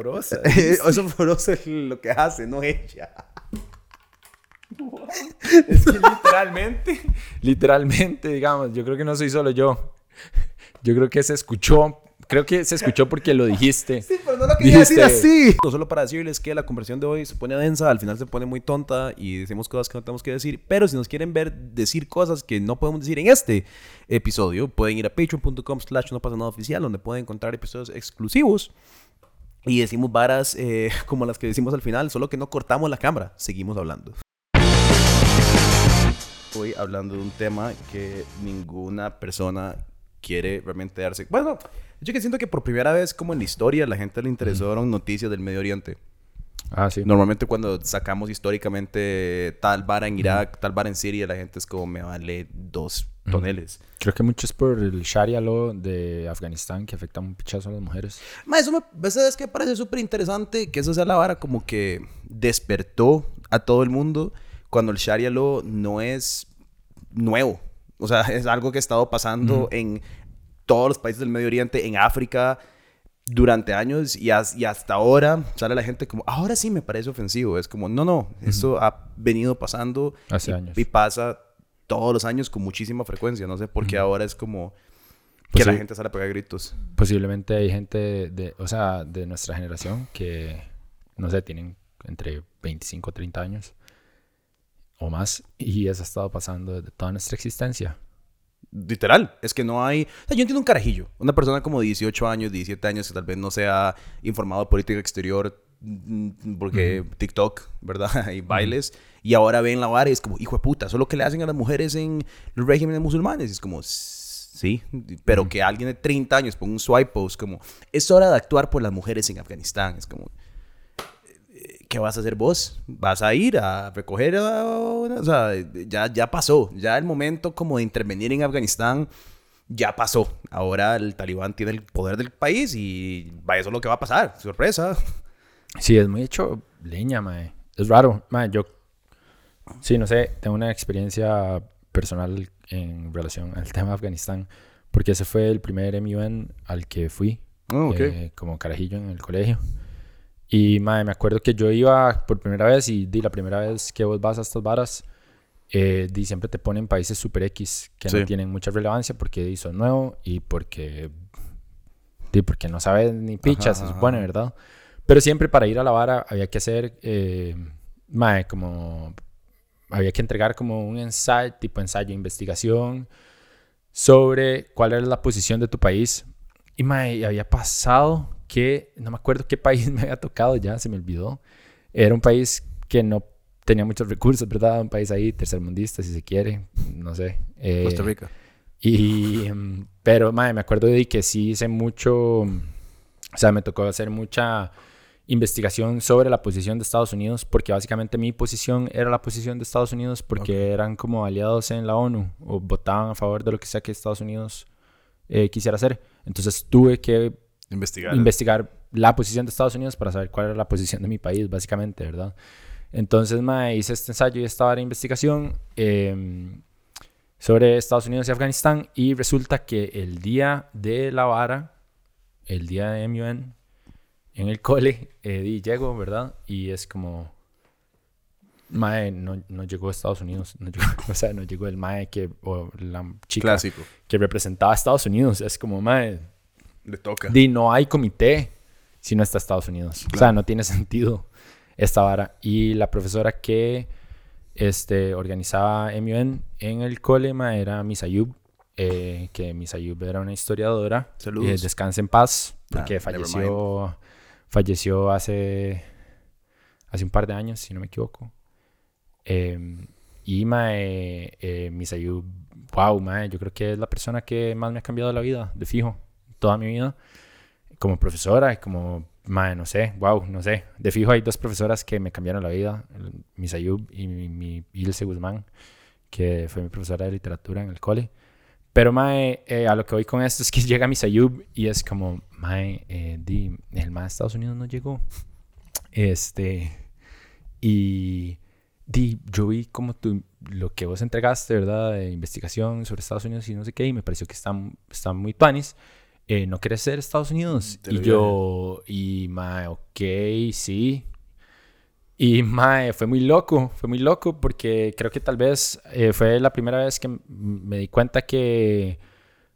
Eso Forosa es lo que hace, no ella. es que literalmente, literalmente, digamos, yo creo que no soy solo yo. Yo creo que se escuchó creo que se escuchó porque lo dijiste. Sí, pero no lo quería decir así. No solo para decirles que la conversión de hoy se pone densa, al final se pone muy tonta y decimos cosas que no tenemos que decir. Pero si nos quieren ver decir cosas que no podemos decir en este episodio, pueden ir a patreon.com slash no pasa nada oficial, donde pueden encontrar episodios exclusivos. Y decimos varas eh, como las que decimos al final, solo que no cortamos la cámara, seguimos hablando. Hoy hablando de un tema que ninguna persona quiere realmente darse. Bueno, yo que siento que por primera vez, como en la historia, la gente le interesaron noticias del Medio Oriente. Ah, sí. Normalmente cuando sacamos históricamente tal vara en Irak, tal vara en Siria, la gente es como, me vale dos toneles. Creo que mucho es por el Sharia law de Afganistán que afecta un pichazo a las mujeres. Ma, eso me es que parece súper interesante que eso sea la vara como que despertó a todo el mundo cuando el Sharia law no es nuevo. O sea, es algo que ha estado pasando en todos los países del Medio Oriente, en África, durante años y, hasta ahora sale la gente como, ahora sí me parece ofensivo. Es como, no, no, eso ha venido pasando Hace y, años. y pasa todos los años con muchísima frecuencia. No sé por qué ahora es como que la gente sale a pegar gritos. Posiblemente hay gente de, o sea, de nuestra generación que, no sé, tienen entre 25 o 30 años o más y eso ha estado pasando desde toda nuestra existencia. Literal, es que no hay... O sea, yo entiendo un carajillo, una persona como de 18 años, 17 años que tal vez no sea informado de política exterior mm, porque TikTok, ¿verdad? y bailes. Y ahora ven la vara y es como, hijo de puta, eso es lo que le hacen a las mujeres en los regímenes musulmanes. Y es como, sí, pero que alguien de 30 años ponga un swipe post como, es hora de actuar por las mujeres en Afganistán. Es como, ¿qué vas a hacer vos? ¿Vas a ir a recoger O sea, ya, ya pasó. Ya el momento como de intervenir en Afganistán ya pasó. Ahora el talibán tiene el poder del país y eso es lo que va a pasar. Sorpresa. Sí, es muy hecho leña, mae. Es raro. Mae, yo... Sí, no sé. Tengo una experiencia personal en relación al tema de Afganistán. Porque ese fue el primer MUN al que fui. Oh, eh, como carajillo en el colegio. Y madre, me acuerdo que yo iba por primera vez y di la primera vez que vos vas a estas varas, eh, di, siempre te ponen países super X que no tienen mucha relevancia porque son nuevo y porque, di, porque no sabes ni pichas, se supone, ¿verdad? Pero siempre para ir a la vara había que hacer, eh, madre, como, había que entregar como un ensayo, tipo ensayo investigación sobre cuál era la posición de tu país. Y madre, había pasado que, no me acuerdo qué país me había tocado ya, se me olvidó. Era un país que no tenía muchos recursos, ¿verdad? Un país ahí tercermundista, si se quiere, no sé. Eh, Costa Rica. Y, em, pero, madre, me acuerdo de que sí hice mucho, o sea, me tocó hacer mucha investigación sobre la posición de Estados Unidos, porque básicamente mi posición era la posición de Estados Unidos, porque eran como aliados en la ONU, o votaban a favor de lo que sea que Estados Unidos eh, quisiera hacer. Entonces tuve que Investigar. Investigar la posición de Estados Unidos para saber cuál era la posición de mi país, básicamente, ¿verdad? Entonces, me hice este ensayo y esta de investigación em, sobre Estados Unidos y Afganistán y resulta que el día de la vara, el día de MUN, en el cole, eh, llego, ¿verdad? Y es como, Mae no, no, llegó a Estados Unidos, o sea, no llegó el Mae que, o la chica Clásico. que representaba a Estados Unidos. Es como, Mae, le toca. Di, no hay comité si no está Estados Unidos. O sea, no tiene sentido esta vara. Y la profesora que este, organizaba MUN en el colema era Misayub, eh, que Misayub era una historiadora. Saludos. Eh, descanse en paz, porque falleció, falleció hace, hace un par de años, si no me equivoco. Eh, y mae, eh, Misayub, wow, mae, yo creo que es la persona que más me ha cambiado la vida, de fijo toda mi vida como profesora, como, madre, no sé, wow, no sé. De fijo hay dos profesoras que me cambiaron la vida, Misayub y mi, mi Ilse Guzmán, que fue mi profesora de literatura en el cole. Pero, mae, eh, a lo que voy con esto es que llega Misayub y es como, mae, eh, di, el mae de Estados Unidos no llegó. Este, y di, yo vi como tú, lo que vos entregaste, ¿verdad? De investigación sobre Estados Unidos y no sé qué, y me pareció que están, están muy tuanis. Eh, ¿no quieres ser Estados Unidos? Y yo, y mae, ok, sí. Y mae, fue muy loco, fue muy loco porque creo que tal vez eh, fue la primera vez que me di cuenta que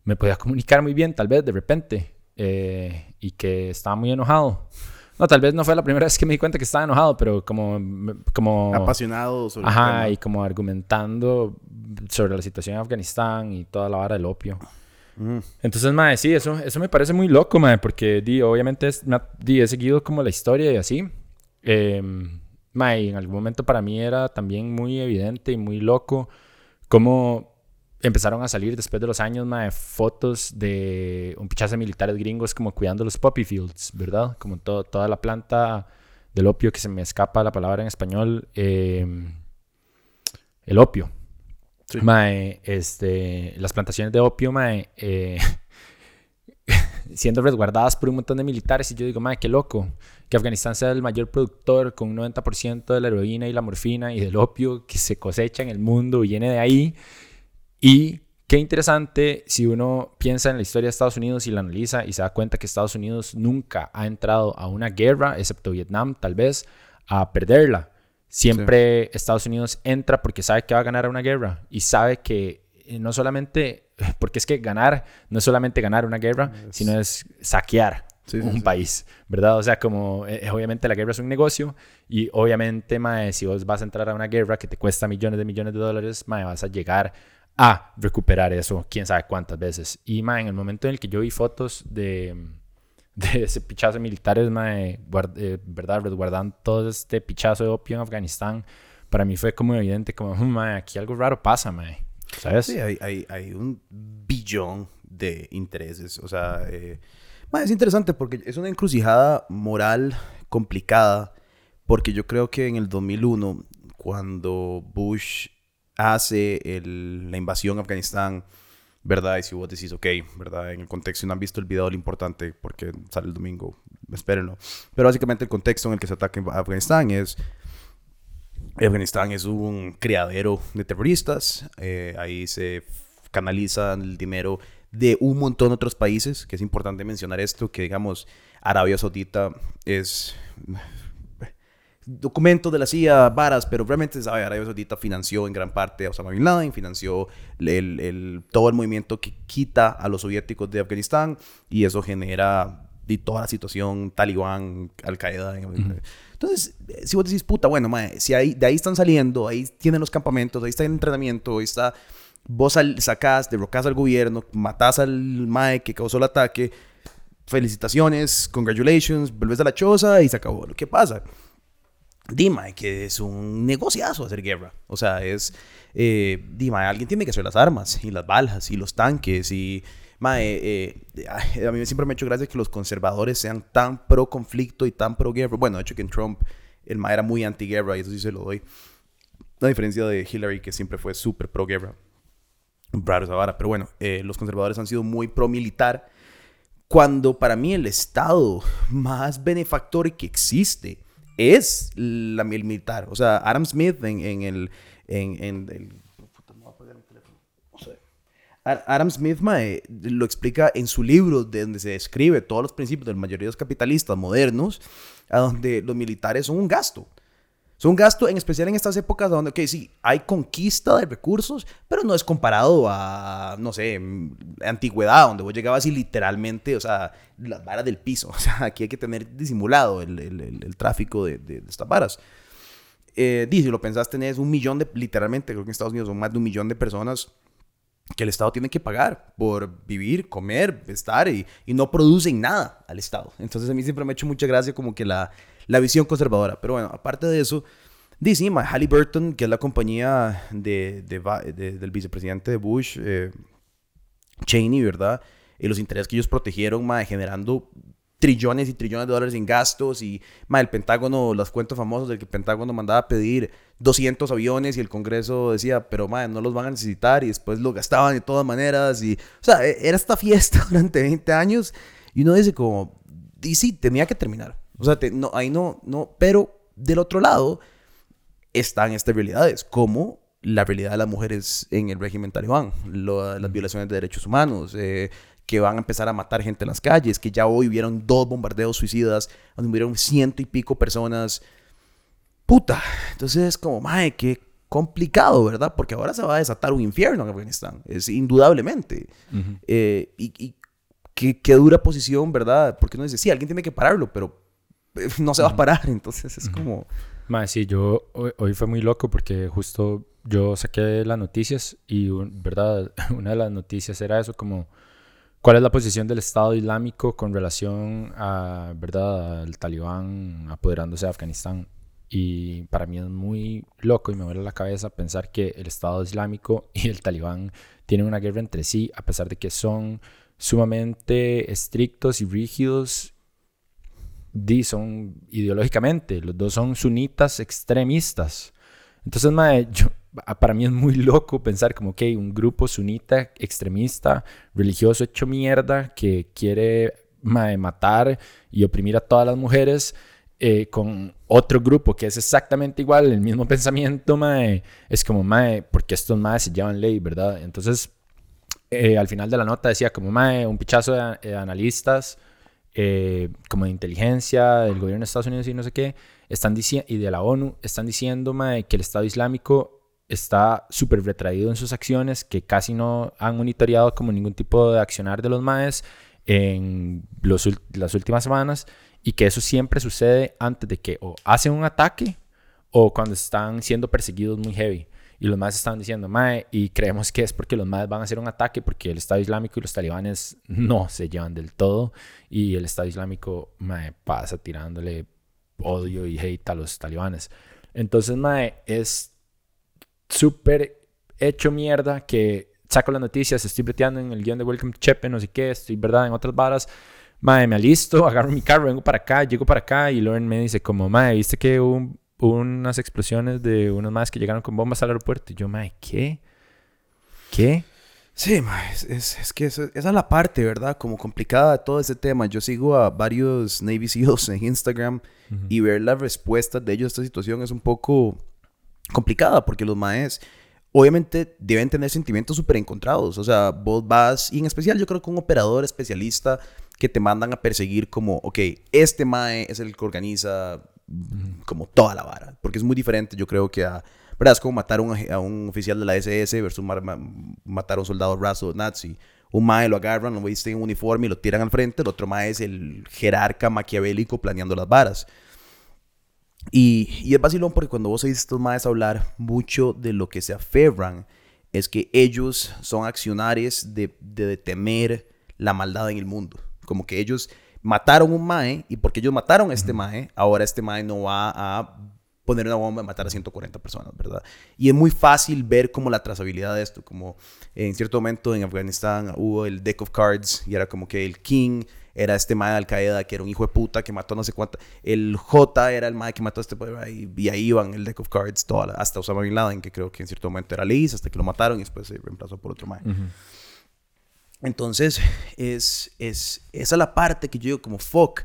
me podía comunicar muy bien, tal vez de repente, eh, y que estaba muy enojado. No, tal vez no fue la primera vez que me di cuenta que estaba enojado, pero como... como Apasionado sobre Ajá, y como argumentando sobre la situación en Afganistán y toda la vara del opio. Mm. Entonces, mae, sí, eso, eso me parece muy loco, mae, porque di, obviamente es, di, he seguido como la historia y así. Eh, mae, en algún momento para mí era también muy evidente y muy loco cómo empezaron a salir después de los años mae, fotos de un pichazo de militares gringos como cuidando los poppy fields, ¿verdad? Como toda la planta del opio, que se me escapa la palabra en español, em, el opio. Mae, este, las plantaciones de opio, mae, eh, siendo resguardadas por un montón de militares. Y yo digo, mae, qué loco que Afganistán sea el mayor productor con un 90% de la heroína y la morfina y del opio que se cosecha en el mundo viene de ahí. Y qué interesante si uno piensa en la historia de Estados Unidos y la analiza y se da cuenta que Estados Unidos nunca ha entrado a una guerra, excepto Vietnam tal vez, a perderla. Siempre Estados Unidos entra porque sabe que va a ganar una guerra y sabe que eh, no solamente, porque es que ganar no es solamente ganar una guerra, sino es saquear un país, ¿verdad? O sea, como eh, obviamente la guerra es un negocio y obviamente, mae, si vos vas a entrar a una guerra que te cuesta millones de millones de dólares, mae, vas a llegar a recuperar eso, quién sabe cuántas veces. Y mae, en el momento en el que yo vi fotos de, de ese pichazo de militares, mae, eh, ¿verdad? Resguardando todo este pichazo de opio en Afganistán, para mí fue como evidente, como, hmm, mae, aquí algo raro pasa, mae. ¿Sabes? Sí, hay, hay, hay un billón de intereses. O sea, eh, es interesante porque es una encrucijada moral complicada. Porque yo creo que en el 2001, cuando Bush hace la invasión a Afganistán, ¿verdad? Y si vos decís, ok, ¿verdad? En el contexto, no han visto el video, lo importante, porque sale el domingo, espérenlo. Pero básicamente el contexto en el que se ataca a Afganistán es... Afganistán es un criadero de terroristas, eh, ahí se canaliza el dinero de un montón de otros países, que es importante mencionar esto, que digamos, Arabia Saudita es documento de la CIA, varas, pero realmente Arabia Saudita financió en gran parte a Osama Bin Laden, financió el, todo el movimiento que quita a los soviéticos de Afganistán y eso genera de toda la situación talibán, Al-Qaeda. Entonces, si vos decís, puta, bueno, si ahí, de ahí están saliendo, ahí tienen los campamentos, ahí está el entrenamiento, ahí está, vos sacás, derrocás al gobierno, matás al mae que causó el ataque, felicitaciones, congratulations, vuelves a la choza y se acabó. ¿Qué pasa? Dime que es un negociazo hacer guerra. O sea, es. Eh, dime, alguien tiene que hacer las armas y las balas y los tanques y. Eh, a mí siempre me ha hecho gracia que los conservadores sean tan pro conflicto y tan pro guerra. Bueno, de hecho que en Trump el mae era muy anti guerra y eso sí se lo doy. A diferencia de Hillary que siempre fue súper pro guerra. Raro esa vara. Pero bueno, eh, los conservadores han sido muy pro militar. Cuando para mí el Estado más benefactor que existe es la militar. O sea, Adam Smith en, el... En, Adam Smith lo explica en su libro, de donde se describe todos los principios de la mayoría de los capitalistas modernos, a donde los militares son un gasto. Es un gasto, en especial en estas épocas donde, ok, sí, hay conquista de recursos, pero no es comparado a, no sé, antigüedad, donde vos llegabas y literalmente, o sea, las varas del piso. O sea, aquí hay que tener disimulado el, el, el, tráfico de, de, estas varas. Eh, si lo pensás, tenés un millón de, literalmente, creo que en Estados Unidos son más de un millón de personas que el Estado tiene que pagar por vivir, comer, estar y, y no producen nada al Estado. Entonces a mí siempre me ha hecho mucha gracia como que la la visión conservadora. Pero bueno, aparte de eso, dice Halliburton, que es la compañía de, del vicepresidente de Bush, eh, Cheney, ¿verdad? Y los intereses que ellos protegieron, generando trillones y trillones de dólares en gastos y el Pentágono, las cuentas famosas del que el Pentágono mandaba a pedir 200 aviones y el Congreso decía, pero ma, no los van a necesitar y después lo gastaban de todas maneras y, o sea, e, era esta fiesta durante 20 años y uno dice como, y sí, tenía que terminar. O sea, no, ahí no, no, pero del otro lado están estas realidades, como la realidad de las mujeres en el régimen talibán, las violaciones de derechos humanos, eh, que van a empezar a matar gente en las calles, que ya hoy hubieron dos bombardeos suicidas, donde hubieron ciento y pico personas. Puta, entonces es como, mae, qué complicado, ¿verdad? Porque ahora se va a desatar un infierno en Afganistán, es indudablemente. Eh, y, y qué, qué, dura posición, ¿verdad? Porque uno dice, sí, alguien tiene que pararlo, pero no se va a parar, entonces es como... Mae, sí, yo hoy, hoy, fue muy loco porque justo yo saqué las noticias y, ¿verdad? Una de las noticias era eso como ¿Cuál es la posición del Estado Islámico con relación a, ¿verdad? al talibán apoderándose de Afganistán? Y para mí es muy loco y me duele la cabeza pensar que el Estado Islámico y el talibán tienen una guerra entre sí, a pesar de que son sumamente estrictos y rígidos. Son ideológicamente, los dos son sunitas extremistas. Entonces, mae, yo, para mí es muy loco pensar como que un grupo sunita extremista, religioso hecho mierda, que quiere matar y oprimir a todas las mujeres, eh, con otro grupo que es exactamente igual, el mismo pensamiento, mae, es como, mae, porque estos maes se llevan ley, ¿verdad? Entonces, eh, al final de la nota decía como, mae, un pichazo de, analistas, eh, como de inteligencia, del gobierno de Estados Unidos y no sé qué, están y de la ONU, están diciendo, que el Estado Islámico está súper retraído en sus acciones, que casi no han monitoreado como ningún tipo de accionar de los MAES en las últimas semanas y que eso siempre sucede antes de que o hacen un ataque o cuando están siendo perseguidos muy heavy. Y los MAES están diciendo, MAE, y creemos que es porque los MAES van a hacer un ataque porque el Estado Islámico y los talibanes no se llevan del todo y el Estado Islámico, MAE, pasa tirándole odio y hate a los talibanes. Entonces, MAE, es súper hecho mierda que saco las noticias, estoy breteando en el guion de Welcome Chepe, no sé qué, estoy, ¿verdad? En otras varas. Madre, me alisto, agarro mi carro, vengo para acá, llego para acá y Lauren me dice como, madre, ¿viste que hubo, unas explosiones de unos más que llegaron con bombas al aeropuerto? Y yo, madre, ¿qué? ¿Qué? Sí, es, es, que esa es la parte, ¿verdad? Como complicada de todo ese tema. Yo sigo a varios Navy SEALs en Instagram y ver las respuestas de ellos a esta situación es un poco complicada porque los maes obviamente deben tener sentimientos súper encontrados. O sea, vos vas, y en especial yo creo que un operador especialista que te mandan a perseguir como, ok, este mae es el que organiza como toda la vara. Porque es muy diferente, yo creo que a, ¿verdad? Como matar a un oficial de la SS versus matar a un soldado raso nazi. Un mae lo agarran, lo viste en un uniforme y lo tiran al frente. El otro mae es el jerarca maquiavélico planeando las varas. Y, y es vacilón porque cuando vos oís estos maes hablar, mucho de lo que se aferran es que ellos son accionarios de, de temer la maldad en el mundo. Como que ellos mataron un mae y porque ellos mataron a este mae, ahora este mae no va a poner una bomba y matar a 140 personas, ¿verdad? Y es muy fácil ver como la trazabilidad de esto, como en cierto momento en Afganistán hubo el deck of cards y era como que el king era este mae de Al Qaeda que era un hijo de puta que mató no sé cuánta. El J era el mae que mató a este y, y ahí iban el deck of cards toda hasta Osama Bin Laden, que creo que en cierto momento era Liz, hasta que lo mataron y después se reemplazó por otro mae. Entonces, es, es, esa es la parte que yo digo como fuck.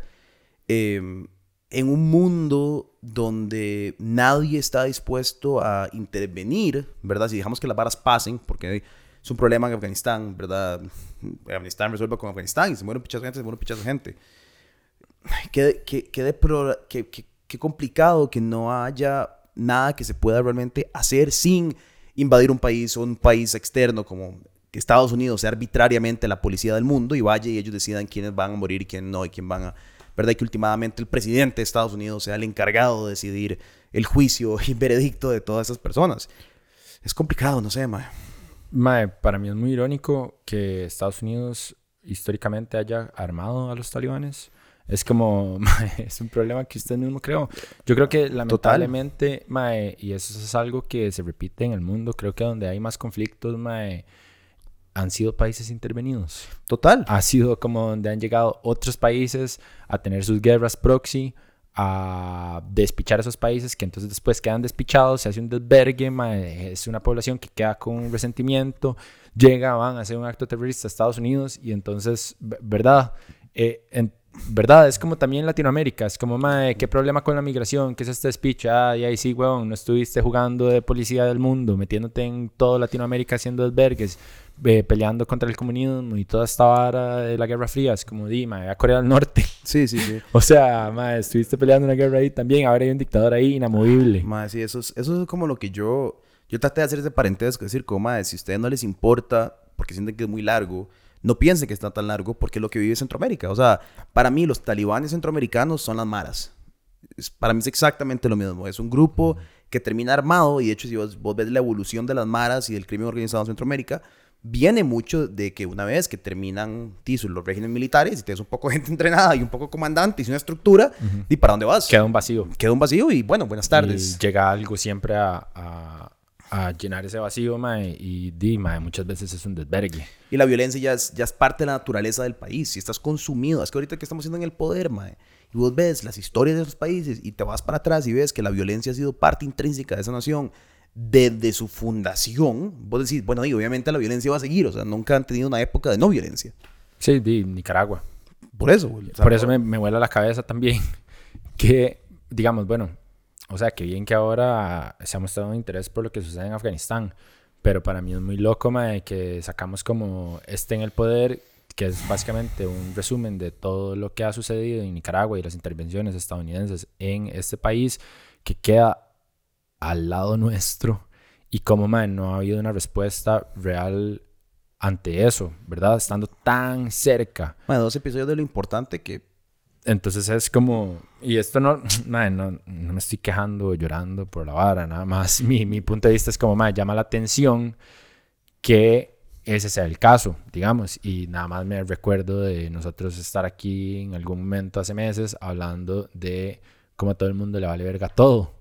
Em, en un mundo donde nadie está dispuesto a intervenir, ¿verdad? Si dejamos que las varas pasen, porque es un problema en Afganistán, ¿verdad? Afganistán resuelve con Afganistán y se muere un pichazo de gente, se muere un pichazo de gente. Qué, qué, qué, complicado que no haya nada que se pueda realmente hacer sin invadir un país o un país externo como que Estados Unidos sea arbitrariamente la policía del mundo y vaya y ellos decidan quiénes van a morir y quién no y quién van a... ¿Verdad? Y que últimamente el presidente de Estados Unidos sea el encargado de decidir el juicio y veredicto de todas esas personas. Es complicado, no sé, mae. Mae, para mí es muy irónico que Estados Unidos históricamente haya armado a los talibanes. Es como, mae, es un problema que usted mismo creó. Yo creo que lamentablemente, mae, y eso es algo que se repite en el mundo, creo que donde hay más conflictos, mae, han sido países intervenidos. Total. Ha sido como donde han llegado otros países a tener sus guerras proxy a despichar a esos países que entonces después quedan despichados, se hace un desvergue, es una población que queda con un resentimiento, llega, van a hacer un acto terrorista a Estados Unidos y entonces, ¿verdad? Eh, ¿verdad? Es como también Latinoamérica, es como, mae, ¿qué problema con la migración? ¿Qué es este speech? Ah, y ahí sí, weón, no estuviste jugando de policía del mundo, metiéndote en toda Latinoamérica haciendo desvergues, eh, peleando contra el comunismo y toda esta vara de la Guerra Fría, es como, di, mae, a Corea del Norte. Sí, sí, sí. o sea, mae, estuviste peleando una guerra ahí también, ahora hay un dictador ahí inamovible. Mae, sí, eso es, eso es como lo que yo, yo traté de hacer ese parentesco, es decir, como, mae, si a ustedes no les importa, porque sienten que es muy largo, no piensen que está tan largo porque es lo que vive Centroamérica. O sea, para mí los talibanes centroamericanos son las maras. para mí es exactamente lo mismo. Es un grupo que termina armado y de hecho si vos, ves la evolución de las maras y del crimen organizado en Centroamérica, viene mucho de que una vez que terminan los regímenes militares y tienes un poco de gente entrenada y un poco comandante y una estructura, ¿y para dónde vas? Queda un vacío. Queda un vacío y bueno, buenas tardes. llega algo siempre a a llenar ese vacío, mae, y di, mae, muchas veces es un desvergue. Y la violencia ya es, ya es parte de la naturaleza del país. Si estás consumido, es que ahorita que estamos haciendo en el poder, mae, y vos ves las historias de esos países y te vas para atrás y ves que la violencia ha sido parte intrínseca de esa nación desde su fundación, vos decís, bueno, y obviamente la violencia va a seguir, o sea, nunca han tenido una época de no violencia. Sí, di, Nicaragua. Por eso. por eso me, me vuela la cabeza también que, digamos, bueno, o sea, que bien que ahora se ha mostrado un interés por lo que sucede en Afganistán, pero para mí es muy loco, mae, que sacamos como este en el poder, que es básicamente un resumen de todo lo que ha sucedido en Nicaragua y las intervenciones estadounidenses en este país, que queda al lado nuestro y como, mae, no ha habido una respuesta real ante eso, ¿verdad? Estando tan cerca. Bueno, dos episodios de lo importante que entonces es como, y esto no, no, no, me estoy quejando o llorando por la vara, nada más. Mi, mi punto de vista es como, me llama la atención que ese sea el caso, digamos. Y nada más me recuerdo de nosotros estar aquí en algún momento hace meses hablando de cómo a todo el mundo le vale verga todo.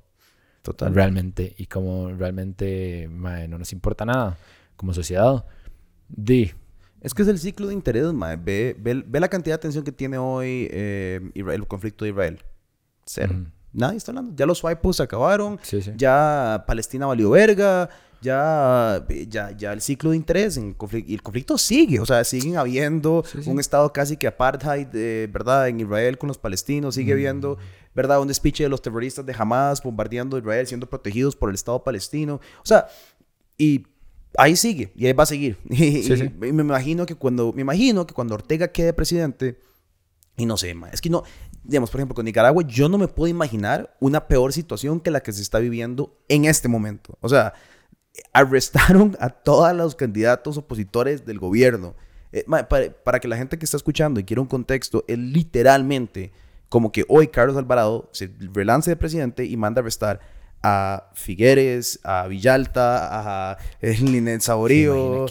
Total. Realmente. Y como realmente no nos importa nada como sociedad. Di, es que es el ciclo de interés, mae. Ve, ve, la cantidad de atención que tiene hoy eh, el conflicto de Israel. Cero. Nadie está hablando. Ya los swipes se acabaron. Ya Palestina valió verga. Ya, ya, ya el ciclo de interés en conflicto, y el conflicto sigue, o sea, siguen habiendo un estado casi que apartheid, eh, ¿verdad? En Israel con los palestinos, sigue habiendo, ¿verdad? Un despiche de los terroristas de Hamas bombardeando Israel, siendo protegidos por el estado palestino, o sea, y ahí sigue y ahí va a seguir. Y, me imagino que cuando me imagino que cuando Ortega quede presidente y no sé, es que no, digamos, por ejemplo, con Nicaragua yo no me puedo imaginar una peor situación que la que se está viviendo en este momento. O sea, arrestaron a todos los candidatos opositores del gobierno. Eh, para, para, que la gente que está escuchando y quiera un contexto, es literalmente como que hoy Carlos Alvarado se relance de presidente y manda a arrestar a Figueres, a Villalta, a Linet Saborío,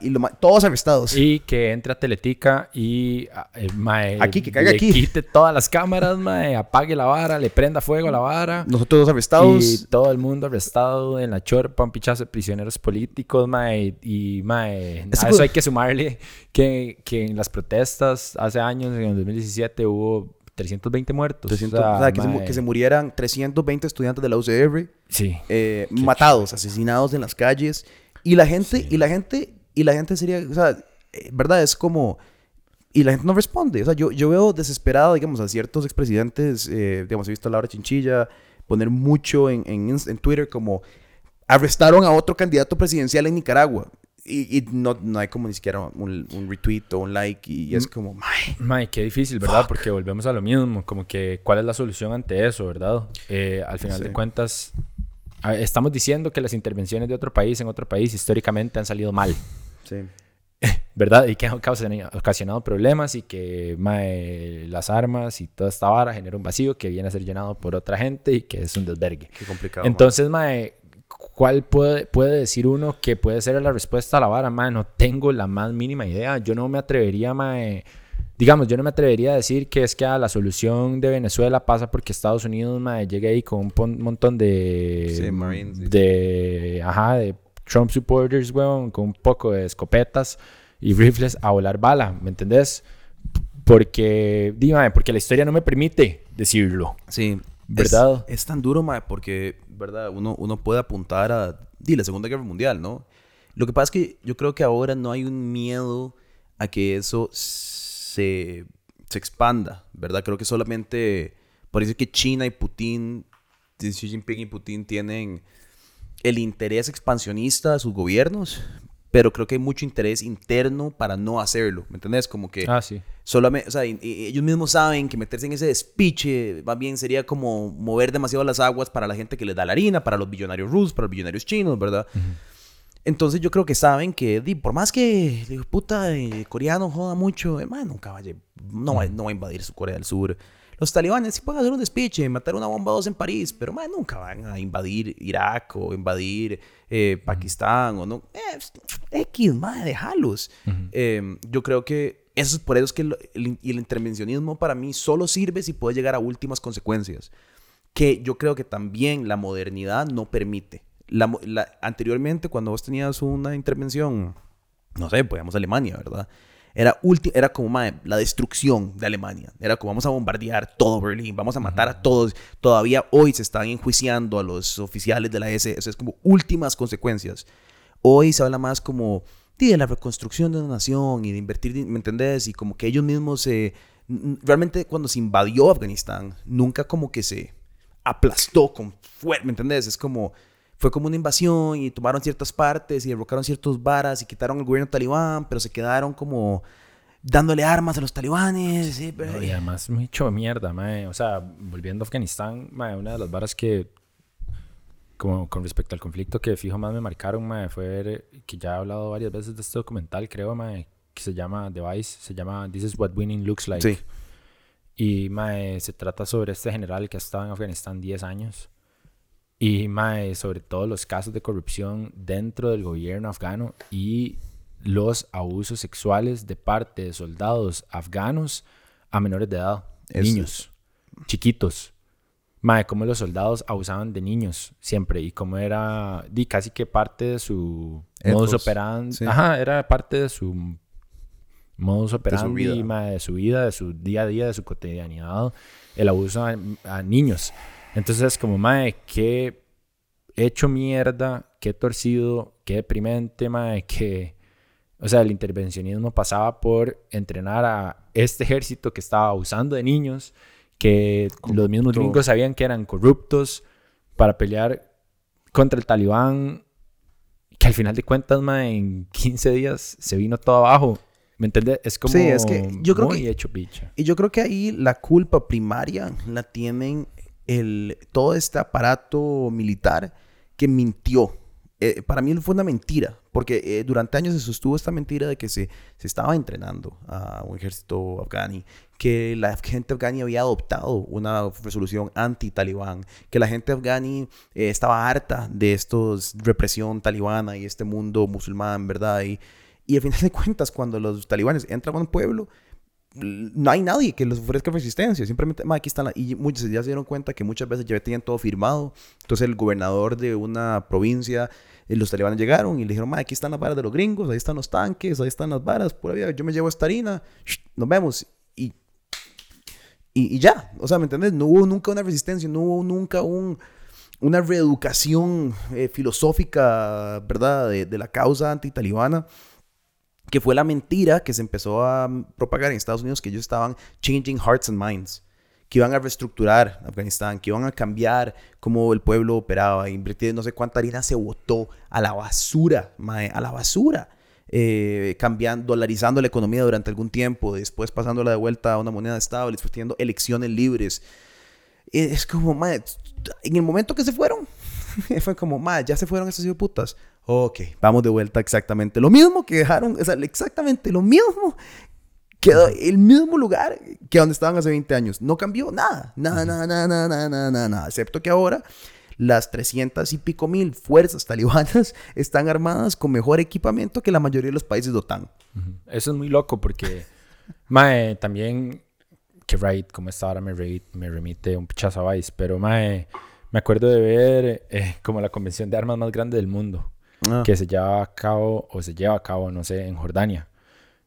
y todos arrestados. Y que entre a Teletica y eh, aquí, que caiga aquí. quite todas las cámaras, mae, apague la vara, le prenda fuego a la vara. Nosotros dos arrestados. Y todo el mundo arrestado en la chorpa, un pichazo de prisioneros políticos, mae, y mae, a eso hay que sumarle que, que en las protestas hace años, en el 2017, hubo 320 muertos. o sea, que, se, murieran 320 estudiantes de la UCR. Sí. Eh, matados, asesinados en las calles. Y la gente, y la gente, y la gente sería, o sea, eh, ¿verdad? Es como... Y la gente no responde. O sea, yo, yo veo desesperado, digamos, a ciertos expresidentes, eh, digamos, he visto a Laura Chinchilla poner mucho en, en, en Twitter como arrestaron a otro candidato presidencial en Nicaragua. Y, no, no, hay como ni siquiera un, un, retweet o un like y es como, mae. Mae, qué difícil, ¿verdad? Porque volvemos a lo mismo, como que cuál es la solución ante eso, ¿verdad? Eh, al final de cuentas, estamos diciendo que las intervenciones de otro país en otro país históricamente han salido mal. Sí. ¿Verdad? Y que han ocasionado problemas y que mae, las armas y toda esta vara genera un vacío que viene a ser llenado por otra gente y que es un desvergue. Qué complicado. Entonces, mae, ¿Cuál puede, puede decir uno que puede ser la respuesta a la vara? Mae, no tengo la más mínima idea. Yo no me atrevería, mae, digamos, yo no me atrevería a decir que es que la solución de Venezuela pasa porque Estados Unidos, mae, llegue ahí con un montón de... Sí, Marines. De, ajá, de Trump supporters, weón, con un poco de escopetas y rifles a volar bala, ¿me entendés? Porque, dime, porque la historia no me permite decirlo. Sí. ¿Verdad? Es, tan duro, mae, porque ¿verdad? Uno, uno puede apuntar a di, la Segunda Guerra Mundial, ¿no? Lo que pasa es que yo creo que ahora no hay un miedo a que eso se, se expanda, ¿verdad? Creo que solamente, parece que China y Putin, Xi Jinping y Putin tienen el interés expansionista de sus gobiernos, pero creo que hay mucho interés interno para no hacerlo, ¿me entendés? Como que ah, sí. solamente, o sea, ellos mismos saben que meterse en ese despiche más bien sería como mover demasiado las aguas para la gente que les da la harina, para los billonarios rusos, para los billonarios chinos, ¿verdad? Entonces yo creo que saben que por más que el puta eh, coreano joda mucho, eh, nunca va a, no, va, no va a invadir su Corea del Sur. Los talibanes sí pueden hacer un despiche, matar una bomba dos en París, pero man, nunca van a invadir Irak o invadir eh, Pakistán o no. Eh, X, madre, déjalos. Em, yo creo que eso es por eso es que el, el, intervencionismo para mí solo sirve si puede llegar a últimas consecuencias. Que yo creo que también la modernidad no permite. La, anteriormente, cuando vos tenías una intervención, no sé, pues Alemania, ¿verdad? Era, era como la destrucción de Alemania. Era como vamos a bombardear todo Berlín, vamos a matar a todos. Todavía hoy se están enjuiciando a los oficiales de la SS. Eso es como últimas consecuencias. Hoy se habla más como de la reconstrucción de una nación y de invertir, ¿me entendés? Y como que ellos mismos se... Realmente cuando se invadió Afganistán, nunca como que se aplastó con fuerza, ¿me entendés? Es como fue como una invasión y tomaron ciertas partes y derrocaron ciertos varas y quitaron el gobierno talibán, pero se quedaron como dándole armas a los talibanes. Sí, pero... y además mucho mierda, mae. O sea, volviendo a Afganistán, mae, una de las varas que, como con respecto al conflicto que fijo más me marcaron, mae, fue ver, que ya he hablado varias veces de este documental, creo, mae, que se llama Device, se llama This is what winning looks like. Sí. Y mae, se trata sobre este general que ha estado en Afganistán 10 años y mae, sobre todo los casos de corrupción dentro del gobierno afgano y los abusos sexuales de parte de soldados afganos a menores de edad, niños, chiquitos. Mae, cómo los soldados abusaban de niños siempre y cómo era di, casi que parte de su modus operandi. Ajá, era parte de su modus operandi, de su, de su vida, de su día a día, de su cotidianidad, el abuso a niños. Entonces, como, mae, qué hecho mierda, qué torcido, qué deprimente, mae, que. O sea, el intervencionismo pasaba por entrenar a este ejército que estaba abusando de niños, que los mismos gringos sabían que eran corruptos para pelear contra el talibán, que al final de cuentas, mae, en 15 días se vino todo abajo. ¿Me entiendes? Es como sí, es que yo creo muy que, hecho picha. Y yo creo que ahí la culpa primaria la tienen el, todo este aparato militar que mintió. Eh, para mí fue una mentira, porque eh, durante años se sostuvo esta mentira de que se, se estaba entrenando a un ejército afgani, que la gente afgani había adoptado una resolución anti-talibán, que la gente afgani eh, estaba harta de estos represión talibana y este mundo musulmán, ¿verdad? Y, y al final de cuentas, cuando los talibanes entran a un pueblo, no hay nadie que les ofrezca resistencia. Simplemente, aquí están. y muchos ya se dieron cuenta que muchas veces ya tenían todo firmado. Entonces, el gobernador de una provincia, eh, los talibanes llegaron y le dijeron, aquí están las varas de los gringos, ahí están los tanques, ahí están las varas, por ahí, yo me llevo esta harina, nos vemos. Y, y, ya, o sea, ¿me entiendes? No hubo nunca una resistencia, no hubo nunca un, una reeducación eh, filosófica, ¿verdad?, de, de la causa antitalibana que fue la mentira que se empezó a propagar en Estados Unidos, que ellos estaban changing hearts and minds, que iban a reestructurar Afganistán, que iban a cambiar cómo el pueblo operaba, invertir no sé cuánta harina se botó a la basura, a la basura. Eh, cambiando, dolarizando la economía durante algún tiempo, después pasándola de vuelta a una moneda estable, después teniendo elecciones libres. Es como, mae, en el momento que se fueron, fue como, mae, ya se fueron esos hijos putas. Ok, vamos de vuelta exactamente lo mismo que dejaron, o sea, exactamente lo mismo. Quedó el mismo lugar que donde estaban hace 20 años. No cambió nada, nada, nada, nada, nada, nada, nada, nada. Excepto que ahora las 300 y pico mil fuerzas talibanas están armadas con mejor equipamiento que la mayoría de los países de OTAN. Eso es muy loco porque, mae, también, que Raid, como está ahora me, me remite un pichazo a Vice, pero mae, me acuerdo de ver eh, como la convención de armas más grande del mundo. Ah. que se lleva a cabo o se lleva a cabo, no sé, en Jordania,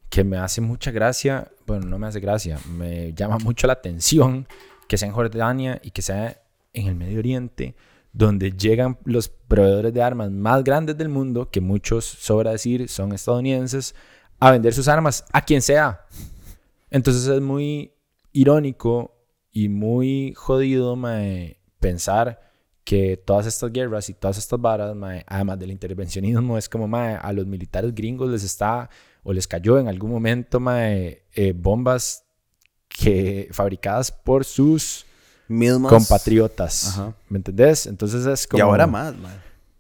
que me hace mucha gracia, bueno, no me hace gracia, me llama mucho la atención que sea en Jordania y que sea en el Medio Oriente, donde llegan los proveedores de armas más grandes del mundo, que muchos, sobra decir, son estadounidenses, a vender sus armas a quien sea. Entonces es muy irónico y muy jodido, mae, pensar que todas estas guerras y todas estas varas, mae, además del intervencionismo, es como, mae, a los militares gringos les está o les cayó en algún momento, mae, eh, bombas que fabricadas por sus Mismas... compatriotas. Ajá. ¿Me entendés? Entonces es como... Y ahora más, mae.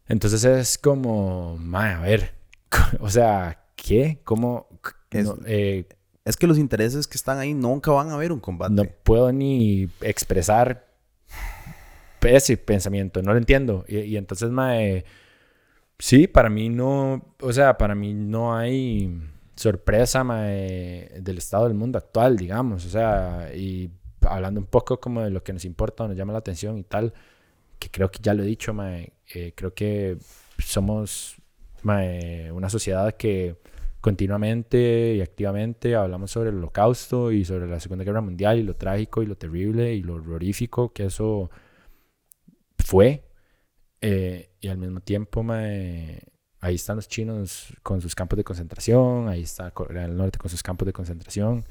Entonces es como, mae, a ver, o sea, ¿qué? ¿Cómo? Es- No, eh, Es que los intereses que están ahí nunca van a ver un combate. no puedo ni expresar ese pensamiento, no lo entiendo. Y, entonces, mae, sí, para mí no, o sea, para mí no hay sorpresa, mae, del estado del mundo actual, digamos. O sea, y hablando un poco como de lo que nos importa, nos llama la atención y tal, que creo que ya lo he dicho, mae, eh, creo que somos una sociedad que continuamente y activamente hablamos sobre el holocausto y sobre la Segunda Guerra Mundial y lo trágico y lo terrible y lo horrorífico que eso fue. Eh, y al mismo tiempo, mae, ahí están los chinos con sus campos de concentración, ahí está Corea del Norte con sus campos de concentración.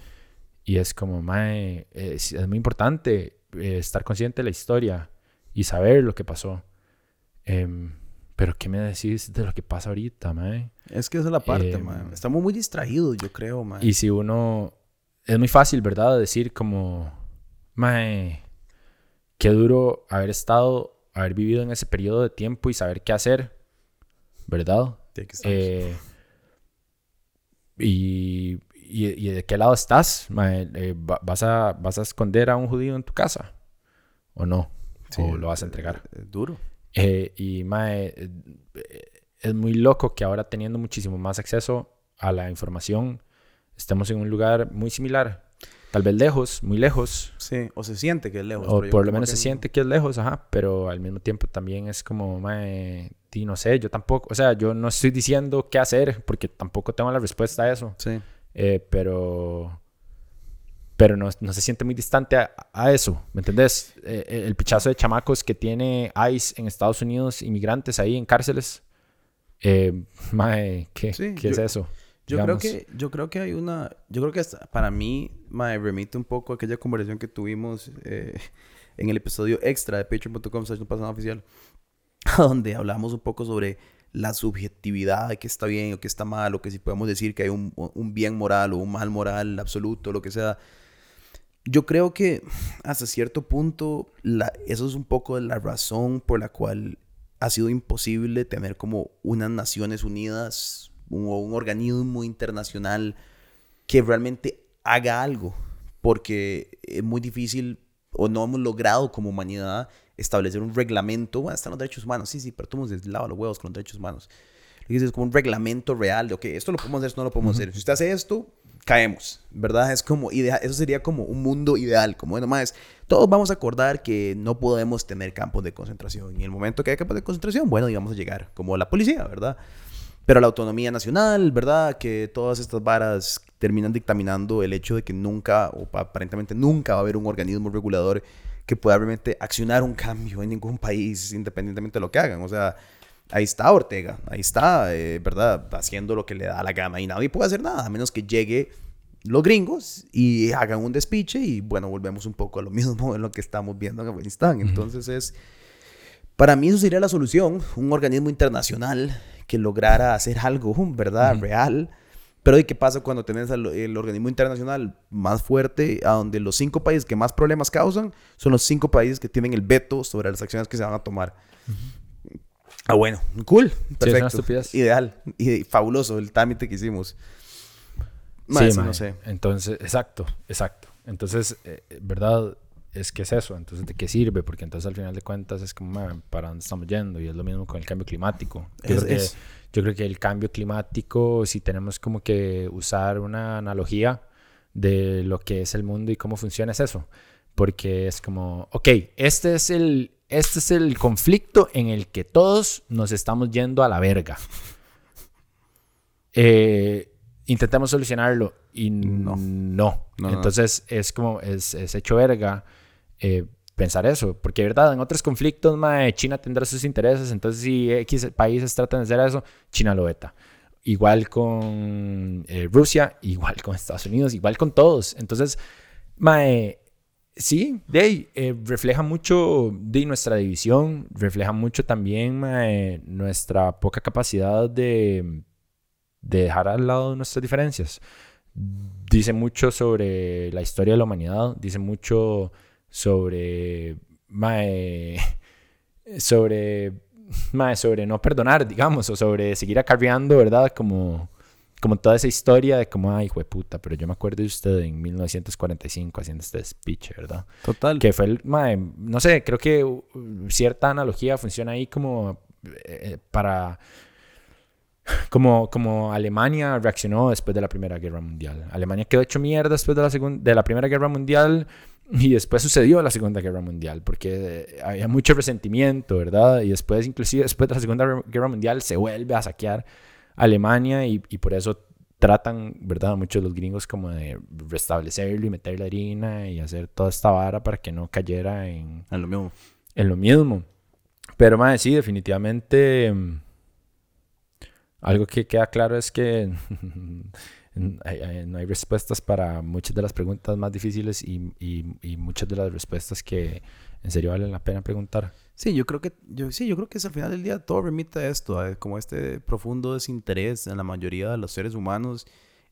Y es como, mae, es, es muy importante eh, estar consciente de la historia y saber lo que pasó. Em, pero, ¿qué me decís de lo que pasa ahorita, mae? Es que esa es la parte, Eh, mae. Estamos muy distraídos, yo creo, mae. Y si uno... Es muy fácil, ¿verdad? Decir como... Mae, qué duro haber estado, haber vivido en ese periodo de tiempo y saber qué hacer, ¿verdad? Sí. Eh, y, y, y de qué lado estás? Eh, va- ¿vas, a, ¿Vas a esconder a un judío en tu casa? ¿O no? Sí, ¿O lo vas a entregar? eh, duro. Eh, y mae, eh, es muy loco que ahora teniendo muchísimo más acceso a la información, estemos en un lugar muy similar. Tal vez lejos, muy lejos. Sí, o se siente que es lejos. O por lo menos se siente que es lejos, ajá. Pero al mismo tiempo también es como, mae, di, no sé, yo tampoco, o sea, yo no estoy diciendo qué hacer porque tampoco tengo la respuesta a eso. Sí. Eh, pero pero no, no se siente muy distante a, a eso, ¿me entendés? Eh, eh, el pichazo de chamacos que tiene ICE en Estados Unidos, inmigrantes ahí en cárceles. Eh, mae, ¿qué, Sí, qué es yo- eso? Yo creo, que, yo creo que hay una... Yo creo que hasta para mí me remite un poco a aquella conversación que tuvimos eh, en el episodio extra de patreon.com no oficial. Donde hablamos un poco sobre la subjetividad de que está bien o que está mal, o que si podemos decir que hay un, un bien moral o un mal moral absoluto, lo que sea. Yo creo que hasta cierto punto la, eso es un poco la razón por la cual ha sido imposible tener como unas Naciones Unidas un- o un organismo internacional que realmente haga algo, porque es muy difícil o no hemos logrado como humanidad establecer un reglamento, bueno, están los derechos humanos, sí, sí, pero tú nos lava los huevos con los derechos humanos. Es como un reglamento real de, ok, esto lo podemos hacer, esto no lo podemos hacer. Si usted hace esto, caemos, ¿verdad? Es como idea, eso sería como un mundo ideal, como bueno, más, todos vamos a acordar que no podemos tener campos de concentración. Y en el momento que hay campos de concentración, bueno, íbamos a llegar, como la policía, ¿verdad? Pero la autonomía nacional, ¿verdad? Que todas estas varas terminan dictaminando el hecho de que nunca, o pa- aparentemente nunca va a haber un organismo regulador que pueda realmente accionar un cambio en ningún país, independientemente de lo que hagan. O sea, ahí está Ortega, ahí está, eh, ¿verdad? Haciendo lo que le da la gana y nadie puede hacer nada, a menos que llegue los gringos y hagan un despiche y bueno, volvemos un poco a lo mismo en lo que estamos viendo en Afganistán. Entonces es, para mí eso sería la solución, un organismo internacional que lograra hacer algo, ¿verdad? Real. Pero ¿y qué pasa cuando tenés al- el organismo internacional más fuerte, a donde los cinco países que más problemas causan son los cinco países que tienen el veto sobre las acciones que se van a tomar? Ah, bueno, cool, perfecto, estupidez. ideal, y fabuloso el trámite que hicimos. Sí, Mae, sí, no sé. Entonces, exacto, exacto. Entonces, eh, ¿verdad? Es que es eso. Entonces, ¿de qué sirve? Porque entonces al final de cuentas es como, ¿para dónde estamos yendo? Y es lo mismo con el cambio climático. Yo, Es- creo, que, yo creo que el cambio climático, si tenemos como que usar una analogía de lo que es el mundo y cómo funciona, es eso. Porque es como, ok, este es el, este es el conflicto en el que todos nos estamos yendo a la verga. Eh, intentemos solucionarlo y No. no. No, no. Entonces es como, es, es hecho verga eh, pensar eso. Porque, ¿verdad? En otros conflictos, mae, China tendrá sus intereses. Entonces, si X países tratan de hacer eso, China lo veta. Igual con eh, Rusia, igual con Estados Unidos, igual con todos. Entonces, Mae, sí, de eh, refleja mucho de nuestra división, refleja mucho también mae, nuestra poca capacidad de, de dejar al lado nuestras diferencias. Dice mucho sobre la historia de la humanidad, dice mucho sobre mae, sobre mae, sobre no perdonar, digamos, o sobre seguir acarreando, ¿verdad? Como como toda esa historia de como, ay, hijo de puta, pero yo me acuerdo de usted en 1945 haciendo este speech, ¿verdad? Total. Que fue el, mae, no sé, creo que uh, cierta analogía funciona ahí como eh, para, como, como Alemania reaccionó después de la Primera Guerra Mundial. Alemania quedó hecho mierda después de la, segunda, de la Primera Guerra Mundial y después sucedió la Segunda Guerra Mundial, porque eh, había mucho resentimiento, ¿verdad? Y después, inclusive después de la Segunda Guerra Mundial, se vuelve a saquear Alemania y, y, por eso tratan, ¿verdad? Muchos de los gringos como de restablecerlo y meter la harina y hacer toda esta vara para que no cayera en, en lo mismo. En lo mismo. Pero, más sí, definitivamente mm, algo que queda claro es que no hay respuestas para muchas de las preguntas más difíciles y, y, y muchas de las respuestas que en serio valen la pena preguntar. Sí, yo creo que, yo, sí, yo creo que al final del día todo remite a esto, como este profundo desinterés en la mayoría de los seres humanos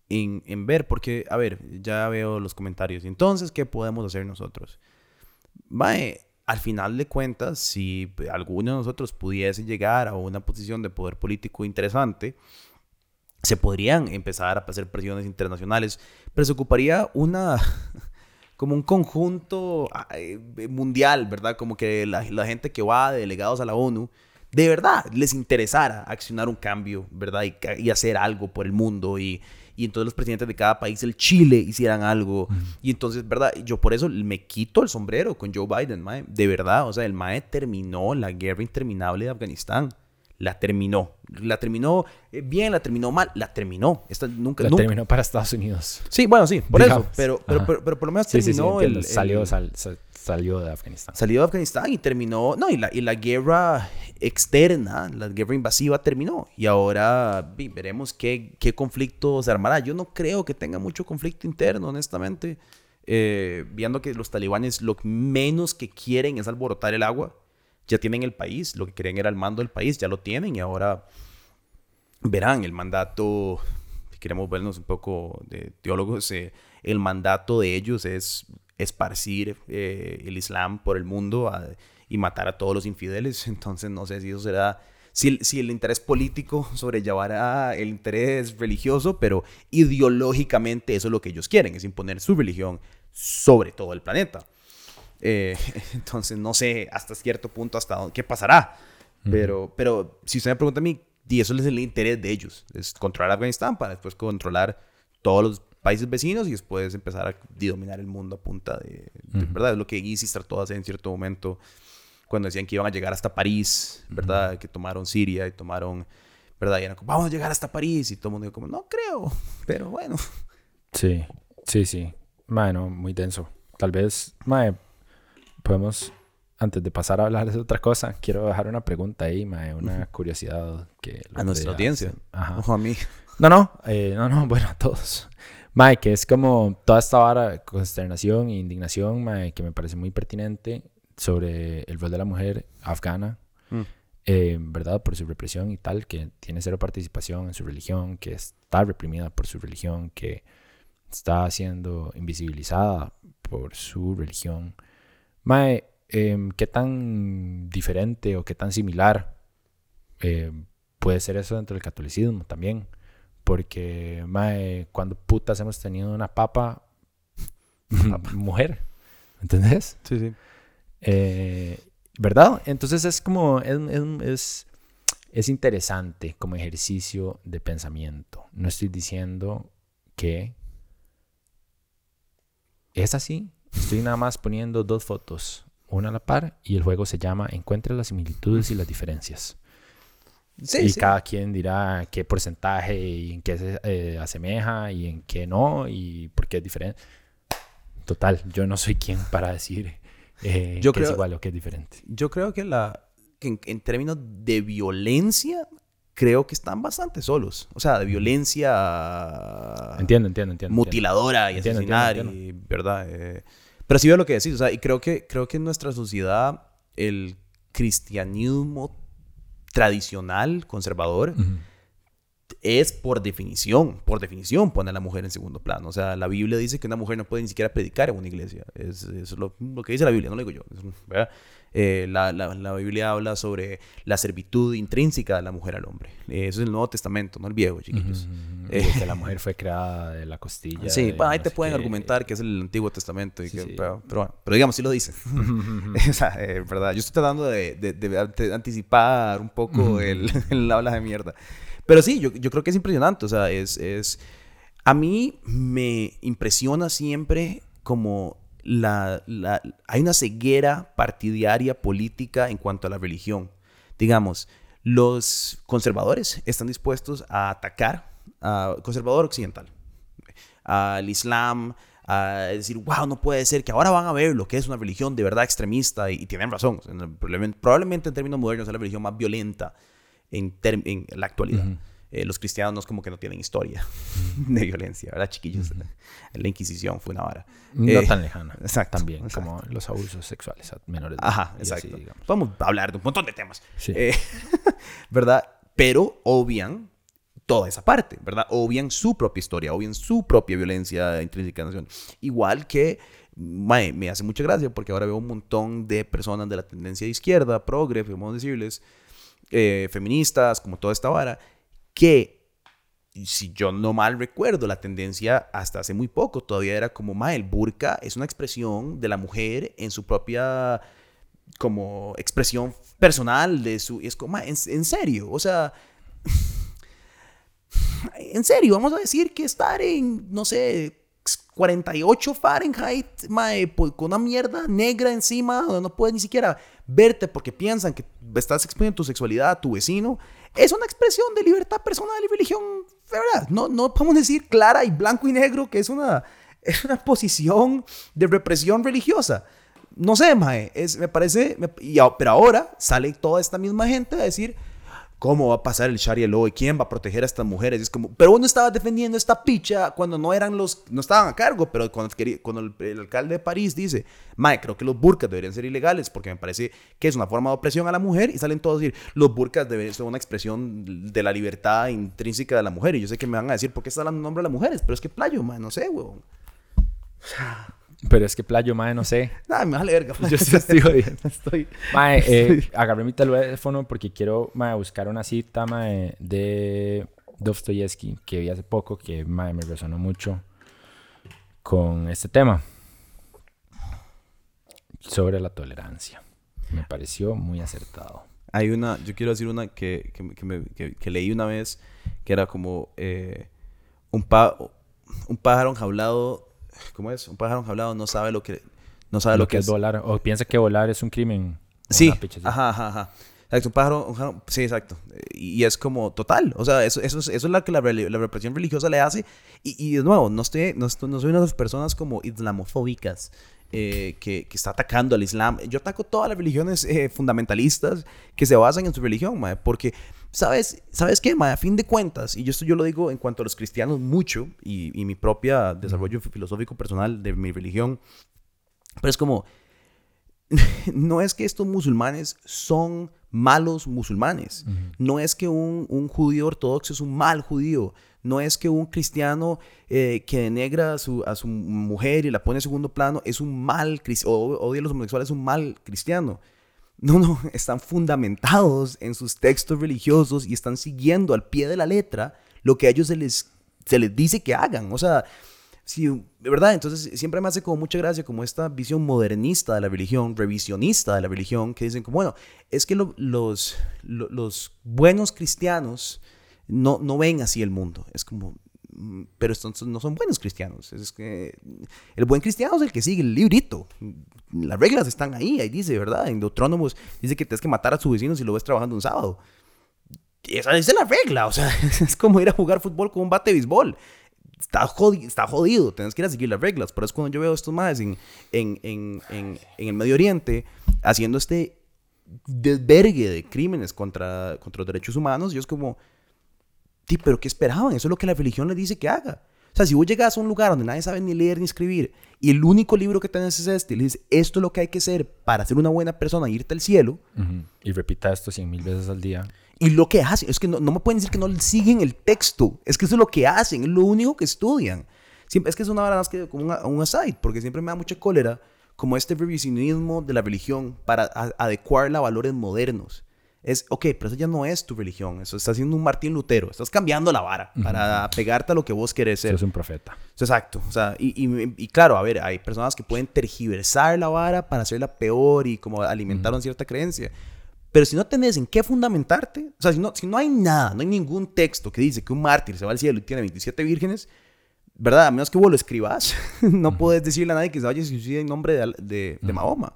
en, en, ver, porque, a ver, ya veo los comentarios. Entonces, ¿qué podemos hacer nosotros? Mae, al final de cuentas, si alguno de nosotros pudiese llegar a una posición de poder político interesante, se podrían empezar a hacer presiones internacionales, pero se ocuparía una como un conjunto mundial, ¿verdad? Como que la, gente que va de delegados a la ONU, de verdad les interesara accionar un cambio, ¿verdad? Y, hacer algo por el mundo y, y, entonces los presidentes de cada país, el Chile, hicieran algo. Y entonces, ¿verdad? Yo por eso me quito el sombrero con Joe Biden, mae. De verdad, o sea, el mae terminó la guerra interminable de Afganistán la terminó. La terminó eh, bien, la terminó mal, la terminó. Esta nunca, la terminó para Estados Unidos. Sí, bueno, sí, por eso. Pero, pero, pero, por lo menos terminó el, Salió, salió de Afganistán. Salió de Afganistán y terminó. No, y la, y la guerra externa, la guerra invasiva terminó. Y ahora veremos qué, qué conflicto se armará. Yo no creo que tenga mucho conflicto interno, honestamente. Eh, viendo que los talibanes lo menos que quieren es alborotar el agua ya tienen el país, lo que querían era el mando del país, ya lo tienen y ahora verán el mandato, si queremos vernos un poco de teólogos, eh, el mandato de ellos es esparcir eh, el Islam por el mundo y matar a todos los infideles, entonces no sé si eso será... Si, si, el interés político sobrellevará el interés religioso, pero ideológicamente eso es lo que ellos quieren, es imponer su religión sobre todo el planeta. Eh, entonces, no sé hasta cierto punto hasta dónde, qué pasará. Pero, pero si usted me pregunta a mí, y eso es el interés de ellos, es controlar Afganistán para después controlar todos los países vecinos y después empezar a dominar el mundo a punta de, ¿verdad? Es lo que ISIS trató de hacer en cierto momento cuando decían que iban a llegar hasta París, ¿verdad? Que tomaron Siria y tomaron, ¿verdad? Y eran como, vamos a llegar hasta París y todo el mundo dijo como, no creo, pero bueno. Sí, sí, sí. Bueno, muy denso. Tal vez, mae, podemos, antes de pasar a hablar de otra cosa, quiero dejar una pregunta ahí, una curiosidad que... A nuestra audiencia. Ajá. Ojo a mí. No, no, eh, no, no, bueno, a todos. Mae, que es como toda esta vara de consternación e indignación, mae, que me parece muy pertinente sobre el rol de la mujer afgana, mm. eh, ¿verdad? Por su represión y tal, que tiene cero participación en su religión, que está reprimida por su religión, que está siendo invisibilizada por su religión. Mae, em, ¿qué tan diferente o qué tan similar em, puede ser eso dentro del catolicismo también? Porque, mae, cuando putas hemos tenido una papa, mujer, ¿entendés? Sí, sí. Eh, ¿Verdad? Entonces es como, es, es, es interesante como ejercicio de pensamiento. No estoy diciendo que es así, Estoy nada más poniendo dos fotos, una a la par, y el juego se llama Encuentra las similitudes y las diferencias. Sí, y cada quien dirá qué porcentaje y en qué se eh, asemeja y en qué no y por qué es diferente. Total, yo no soy quien para decir eh, yo que es igual o que es diferente. Yo creo que, la, en, términos de violencia, creo que están bastante solos. O sea, de violencia... Entiendo, entiendo, entiendo. Mutiladora y asesinar, y, ¿verdad? Eh, pero sí veo lo que decís, o sea, y creo que, creo que en nuestra sociedad el cristianismo tradicional, conservador, es por definición, por definición pone a la mujer en segundo plano. O sea, la Biblia dice que una mujer no puede ni siquiera predicar en una iglesia. Es, es lo, que dice la Biblia, no lo digo yo. Eh, la, la, la, Biblia habla sobre la servitud intrínseca de la mujer al hombre. Eh, eso es el Nuevo Testamento, no el Viejo, chiquillos. Eh, que la mujer fue creada de la costilla. Sí, ahí te pueden argumentar que es el Antiguo Testamento. Y que, Pero, bueno, pero digamos, sí lo dice. o sea, verdad. Yo estoy tratando de, de, de anticipar un poco el, el habla de mierda. Pero sí, yo, yo creo que es impresionante. O sea, es, es... A mí me impresiona siempre como la, la, hay una ceguera partidaria política en cuanto a la religión. Digamos, los conservadores están dispuestos a atacar al conservador occidental, al Islam, a decir, wow, no puede ser que ahora van a ver lo que es una religión de verdad extremista y, tienen razón. Probablemente, en términos modernos es la religión más violenta en, en la actualidad. Eh, los cristianos como que no tienen historia de violencia, ¿verdad, chiquillos? La Inquisición fue una vara. No eh, tan lejana. Exacto. También, como los abusos sexuales a menores. Ajá, exacto. Vamos a hablar de un montón de temas. Sí. Eh, ¿Verdad? Pero obvian toda esa parte, ¿verdad? Obvian su propia historia, obvian su propia violencia intrínseca de la nación. Igual que me hace mucha gracia porque ahora veo un montón de personas de la tendencia de izquierda, progre, vamos a decirles, feministas, como toda esta vara, que si yo no mal recuerdo, la tendencia hasta hace muy poco todavía era como, ma, el burka es una expresión de la mujer en su propia, como expresión personal de su, es como, en, en serio, o sea, en serio, vamos a decir que estar en, no sé, 48 Fahrenheit, mae, pues, con una mierda negra encima, donde no puedes ni siquiera verte porque piensan que estás exponiendo tu sexualidad a tu vecino, es una expresión de libertad personal y religión, ¿verdad? No, no podemos decir clara y blanco y negro que es una, es una posición de represión religiosa. No sé, mae, es, me parece, pero ahora sale toda esta misma gente a decir, ¿Cómo va a pasar el Sharia law? ¿Y quién va a proteger a estas mujeres? es como, pero uno estaba defendiendo esta picha cuando no eran los, no estaban a cargo, pero cuando, cuando el, alcalde de París dice, mae, creo que los burkas deberían ser ilegales porque me parece que es una forma de opresión a la mujer y salen todos a decir, los burkas deben ser una expresión de la libertad intrínseca de la mujer. Y yo sé que me van a decir, ¿por qué está hablando nombre de las mujeres? Pero es que playo, mae, no sé, huevón. Pero es que playo, mae, no sé. Nada, me vale verga. Yo sí estoy estoy... Mae, eh, agarré mi teléfono porque quiero, mae, buscar una cita, mae, de Dostoyevsky que vi hace poco, que, mae, me resonó mucho con este tema. Sobre la tolerancia. Me pareció muy acertado. Hay una, yo quiero decir una que, que, leí una vez, que era como eh, un, pa, un pájaro enjaulado ¿cómo es? Un pájaro hablado no sabe lo que, no sabe lo, que, es volar. O piensa que volar es un crimen. Sí, ajá, ajá, ajá. Exacto, un pájaro, sí, exacto. Y, es como total. O sea, eso, eso, es, eso es lo que la, la, represión religiosa le hace. Y, y de nuevo, no, estoy, no, no soy una de las personas como islamofóbicas eh, que, que, está atacando al Islam. Yo ataco todas las religiones eh, fundamentalistas que se basan en su religión, porque ¿Sabes, ¿Sabes qué, A fin de cuentas, y yo esto yo lo digo en cuanto a los cristianos mucho, y, y mi propio desarrollo filosófico personal de mi religión, pero es como, no es que estos musulmanes son malos musulmanes, no es que un, un, judío ortodoxo es un mal judío, no es que un cristiano eh, que denegra a su, a su, mujer y la pone en segundo plano es un mal cristiano, o odia a los homosexuales es un mal cristiano. No, no, están fundamentados en sus textos religiosos y están siguiendo al pie de la letra lo que a ellos se les, se les dice que hagan. O sea, sí, de verdad, entonces siempre me hace como mucha gracia como esta visión modernista de la religión, revisionista de la religión, que dicen como, bueno, es que los, los buenos cristianos no, no ven así el mundo. Es como, pero estos no son buenos cristianos. Es que el buen cristiano es el que sigue el librito. Las reglas están ahí, ahí dice, ¿verdad? En Deuteronomos dice que tienes que matar a tu vecino si lo ves trabajando un sábado. Esa es la regla, o sea, es como ir a jugar fútbol con un bate de béisbol. Está jodido, está jodido, tienes que ir a seguir las reglas. Por eso cuando yo veo estos más en, en, en, en, el Medio Oriente haciendo este desvergue de crímenes contra, contra los derechos humanos, y es como, sí, pero ¿qué esperaban? Eso es lo que la religión le dice que haga. O sea, si vos llegas a un lugar donde nadie sabe ni leer ni escribir y el único libro que tenés es este y le dices, esto es lo que hay que hacer para ser una buena persona e irte al cielo. Y repita esto cien mil veces al día. Y lo que hacen, es que no, me pueden decir que no siguen el texto, es que eso es lo que hacen, es lo único que estudian. Siempre, es que es una verdad más que como un aside, porque siempre me da mucha cólera como este revisionismo de la religión para adecuarla a valores modernos es, ok, pero eso ya no es tu religión, eso está haciendo un Martín Lutero, estás cambiando la vara para pegarte a lo que vos querés ser. es un profeta. Exacto, o sea, y, y, claro, a ver, hay personas que pueden tergiversar la vara para hacerla peor y como alimentar una cierta creencia. Pero si no tenés en qué fundamentarte, o sea, si no, si no hay nada, no hay ningún texto que dice que un mártir se va al cielo y tiene 27 vírgenes, ¿verdad? A menos que vos lo escribas, no puedes decirle a nadie que se vaya a suicidar en nombre de, de, Mahoma.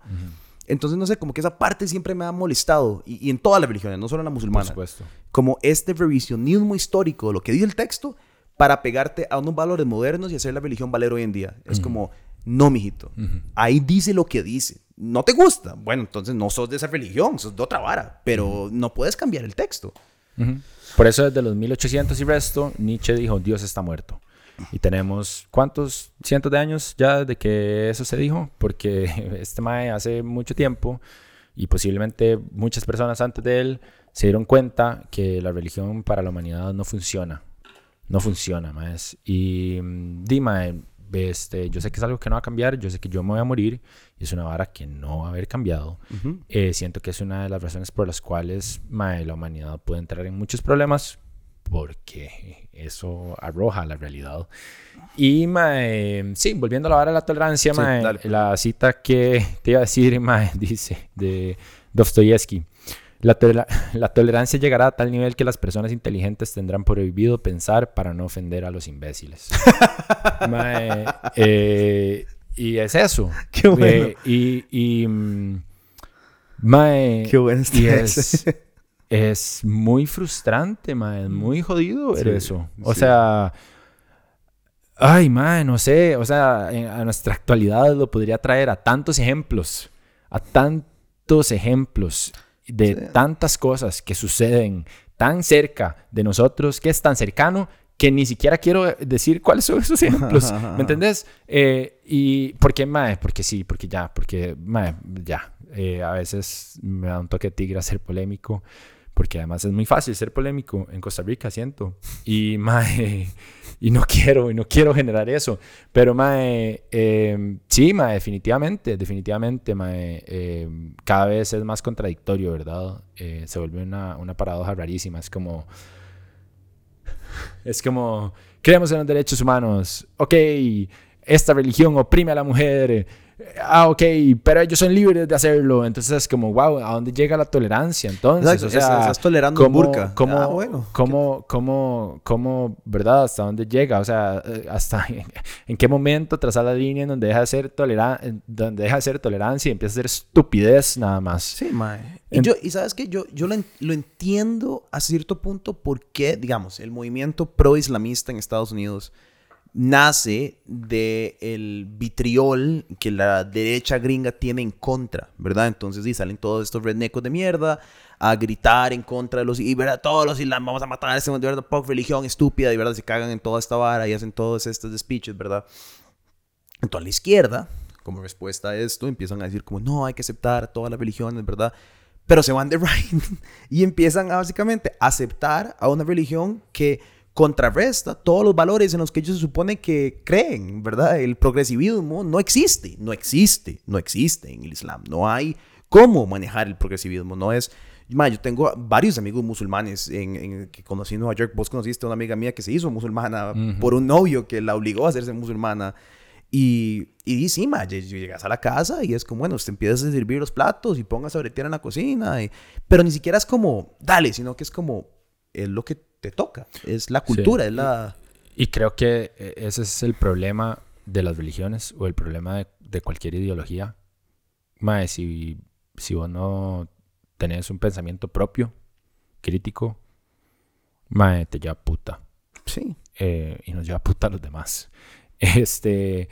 Entonces, no sé, como que esa parte siempre me ha molestado, y, en todas las religiones, no solo en la musulmana. Por supuesto. Como este revisionismo histórico lo que dice el texto para pegarte a unos valores modernos y hacer la religión valer hoy en día. Es como, no, mijito. Ahí dice lo que dice. ¿No te gusta? Bueno, entonces no sos de esa religión, sos de otra vara, pero no puedes cambiar el texto. Por eso desde los 1800 y resto, Nietzsche dijo, Dios está muerto. Y tenemos, ¿cuántos cientos de años ya de que eso se dijo? Porque este Mae hace mucho tiempo y posiblemente muchas personas antes de él se dieron cuenta que la religión para la humanidad no funciona. No funciona, más. Y mm, Dima, este, yo sé que es algo que no va a cambiar, yo sé que yo me voy a morir, y es una vara que no va a haber cambiado. Eh, siento que es una de las razones por las cuales mae, la humanidad puede entrar en muchos problemas, porque eso arroja la realidad. Y sí, volviendo a la vara de la tolerancia, la cita que te iba a decir, dice de Dostoyevsky. La, la, tolerancia llegará a tal nivel que las personas inteligentes tendrán prohibido pensar para no ofender a los imbéciles. Eh, y es eso. Qué bueno. Eh, y, y, mm, Qué bueno y es, es muy frustrante, man. Muy jodido ver eso. O sea, ay, man, no sé. O sea, a nuestra actualidad lo podría traer a tantos ejemplos. A tantos ejemplos de tantas cosas que suceden tan cerca de nosotros, que es tan cercano que ni siquiera quiero decir cuáles son esos ejemplos. ¿Me entendés? Eh, y ¿por qué, mae? Porque sí, porque ya, porque, mae, ya. Eh, a veces me da un toque tigre ser polémico porque además es muy fácil ser polémico en Costa Rica, siento. Y, mae, y no quiero, y no quiero generar eso. Pero, mae, eh, sí, mae, definitivamente, definitivamente, mae, eh, cada vez es más contradictorio, ¿verdad? Eh, se vuelve una, una paradoja rarísima. Es como, es como, creemos en los derechos humanos, ok, esta religión oprime a la mujer, ah, ok, pero ellos son libres de hacerlo. Entonces es como, wow, ¿a dónde llega la tolerancia? Entonces, o sea, estás tolerando ¿cómo, burka. ¿cómo, ah, bueno. ¿cómo, cómo, cómo, verdad? ¿Hasta dónde llega? O sea, eh, hasta en qué momento traza la línea en donde deja de ser tolerancia, donde deja de ser tolerancia y empieza a ser estupidez nada más. Sí, mae. Y, yo, y sabes que yo, yo lo, lo, entiendo a cierto punto porque, digamos, el movimiento pro-islamista en Estados Unidos nace del el vitriol que la derecha gringa tiene en contra, ¿verdad? Entonces, sí, salen todos estos rednecos de mierda a gritar en contra de los... Y, ¿verdad? Todos los islam, vamos a matar a ese de verdad, religión estúpida, y, ¿verdad? Se cagan en toda esta vara y hacen todos estos speeches, ¿verdad? Entonces, la izquierda, como respuesta a esto, empiezan a decir como, no, hay que aceptar todas las religiones, ¿verdad? Pero se van de right y empiezan a básicamente aceptar a una religión que contrarresta todos los valores en los que ellos se supone que creen, ¿verdad? El progresivismo no existe, no existe, no existe en el Islam. No hay cómo manejar el progresivismo. No es. yo tengo varios amigos musulmanes en, que conocí en Nueva York. Vos conociste a una amiga mía que se hizo musulmana por un novio que la obligó a hacerse musulmana. Y, y sí, ma, llegas a la casa y es como, bueno, usted empiezas a servir los platos y pongas a bretear en la cocina. pero ni siquiera es como, dale, sino que es como, es lo que te toca. Es la cultura, es la... Y creo que eh, ese es el problema de las religiones o el problema de, cualquier ideología. Mae, si, si vos no tenés un pensamiento propio, crítico, mae, te lleva puta. Sí. Eh, y nos lleva puta a los demás. Este,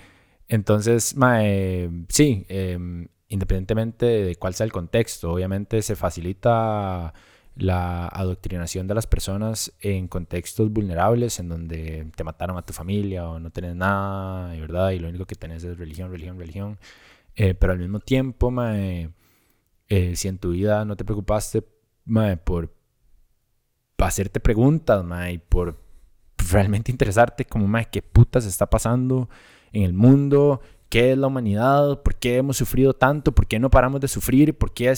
entonces, mae, sí, em, independientemente de cuál sea el contexto. Obviamente se facilita la adoctrinación de las personas en contextos vulnerables, en donde te mataron a tu familia o no tienes nada, ¿verdad? Y lo único que tenés es religión, religión, religión. Eh, pero al mismo tiempo, mae, eh, si en tu vida no te preocupaste mae, por hacerte preguntas, mae, por realmente interesarte como, mae, qué putas está pasando en el mundo, qué es la humanidad, por qué hemos sufrido tanto, por qué no paramos de sufrir, por qué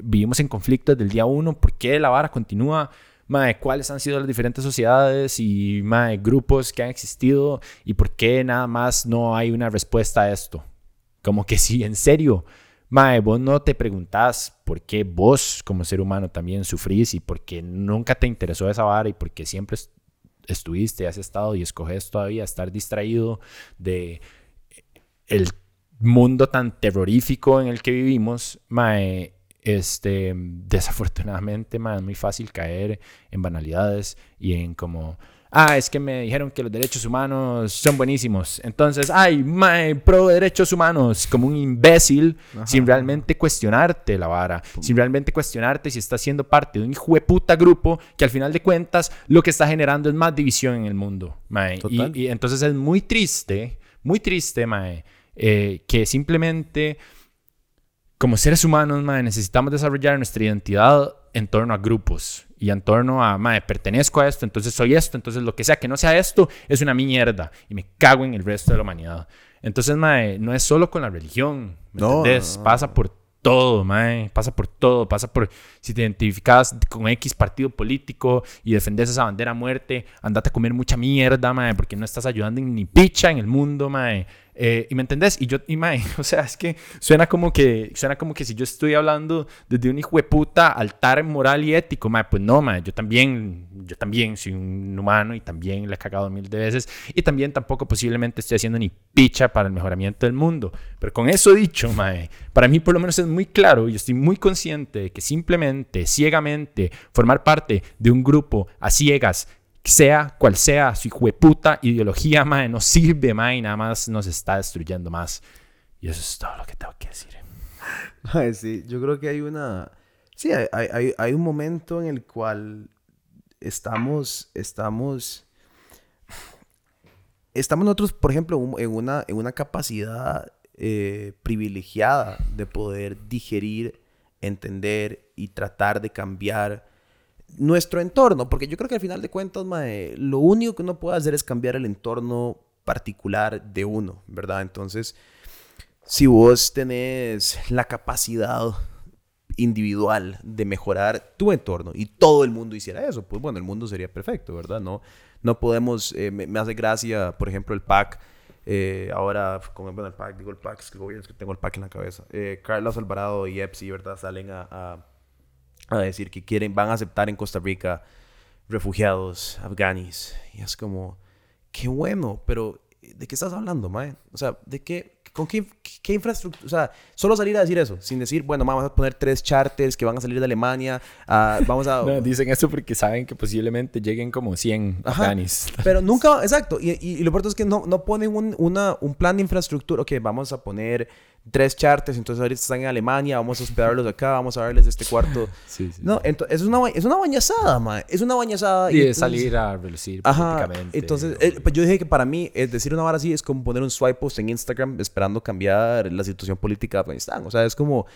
vivimos en conflicto desde el día uno, por qué la vara continúa, mae, cuáles han sido las diferentes sociedades y mae, grupos que han existido y por qué nada más no hay una respuesta a esto. Como que si en serio, mae, vos no te preguntás por qué vos como ser humano también sufrís y por qué nunca te interesó esa vara y por qué siempre estuviste, has estado y escoges todavía estar distraído de el mundo tan terrorífico en el que vivimos, mae, este, desafortunadamente, mae, es muy fácil caer en banalidades y en como, ah, es que me dijeron que los derechos humanos son buenísimos. Entonces, ay, mae, pro derechos humanos, como un imbécil, sin realmente cuestionarte la vara, sin realmente cuestionarte si estás siendo parte de un hijo de puta grupo que al final de cuentas lo que está generando es más división en el mundo, mae. Y, y, entonces es muy triste, muy triste, mae eh, que simplemente como seres humanos, necesitamos desarrollar nuestra identidad en torno a grupos y en torno a, madre, pertenezco a esto, entonces soy esto, entonces lo que sea que no sea esto es una mierda y me cago en el resto de la humanidad. Entonces, madre, no es solo con la religión, ¿me entendés? Pasa por todo, mae. Pasa por todo. Pasa por si te identificas con X partido político y defendes esa bandera a muerte, andate a comer mucha mierda, mae, porque no estás ayudando ni picha en el mundo, mae. Eh, ¿Y me entendés? Y yo, y mae, o sea, es que suena como que, suena como que si yo estoy hablando desde un hijo de puta altar moral y ético, mae, pues no, mae, yo también, yo también soy un humano y también le he cagado mil de veces y también tampoco posiblemente estoy haciendo ni picha para el mejoramiento del mundo. Pero con eso dicho, mae, para mí por lo menos es muy claro y estoy muy consciente de que simplemente, ciegamente, formar parte de un grupo a ciegas sea cual sea su puta ideología, mae, no sirve, mae, nada más nos está destruyendo más. Y eso es todo lo que tengo que decir. sí, yo creo que hay una... Sí, hay, hay, hay un momento en el cual estamos, estamos, estamos nosotros, por ejemplo, en una, en una capacidad eh, privilegiada de poder digerir, entender y tratar de cambiar nuestro entorno, porque yo creo que al final de cuentas, lo único que uno puede hacer es cambiar el entorno particular de uno, ¿verdad? Entonces, si vos tenés la capacidad individual de mejorar tu entorno y todo el mundo hiciera eso, pues bueno, el mundo sería perfecto, ¿verdad? No, no podemos, eh, me, hace gracia, por ejemplo, el PAC, eh, ahora, con el PAC, digo el PAC, es que tengo el PAC en la cabeza, eh, Carlos Alvarado y Epsi, ¿verdad? Salen a decir que quieren, van a aceptar en Costa Rica refugiados afganis. Y es como, qué bueno, pero ¿de qué estás hablando, mae? O sea, ¿de qué? ¿Con qué, qué, infraestructura? O sea, solo salir a decir eso, sin decir, bueno, vamos a poner tres charters que van a salir de Alemania, vamos a... no, dicen eso porque saben que posiblemente lleguen como 100 afganis. Pero nunca, exacto, y, y, lo importante es que no, no ponen un, una, un plan de infraestructura, ok, vamos a poner tres charters, entonces ahorita están en Alemania, vamos a hospedarlos acá, vamos a darles este cuarto. Sí, sí, no, entonces es una, es una bañazada, ma. Es una bañazada. Y, salir a relucir Ajá, entonces, eh, pues yo dije que para mí, es decir una vara así es como poner un swipe post en Instagram esperando cambiar la situación política de Afganistán. O sea, es como...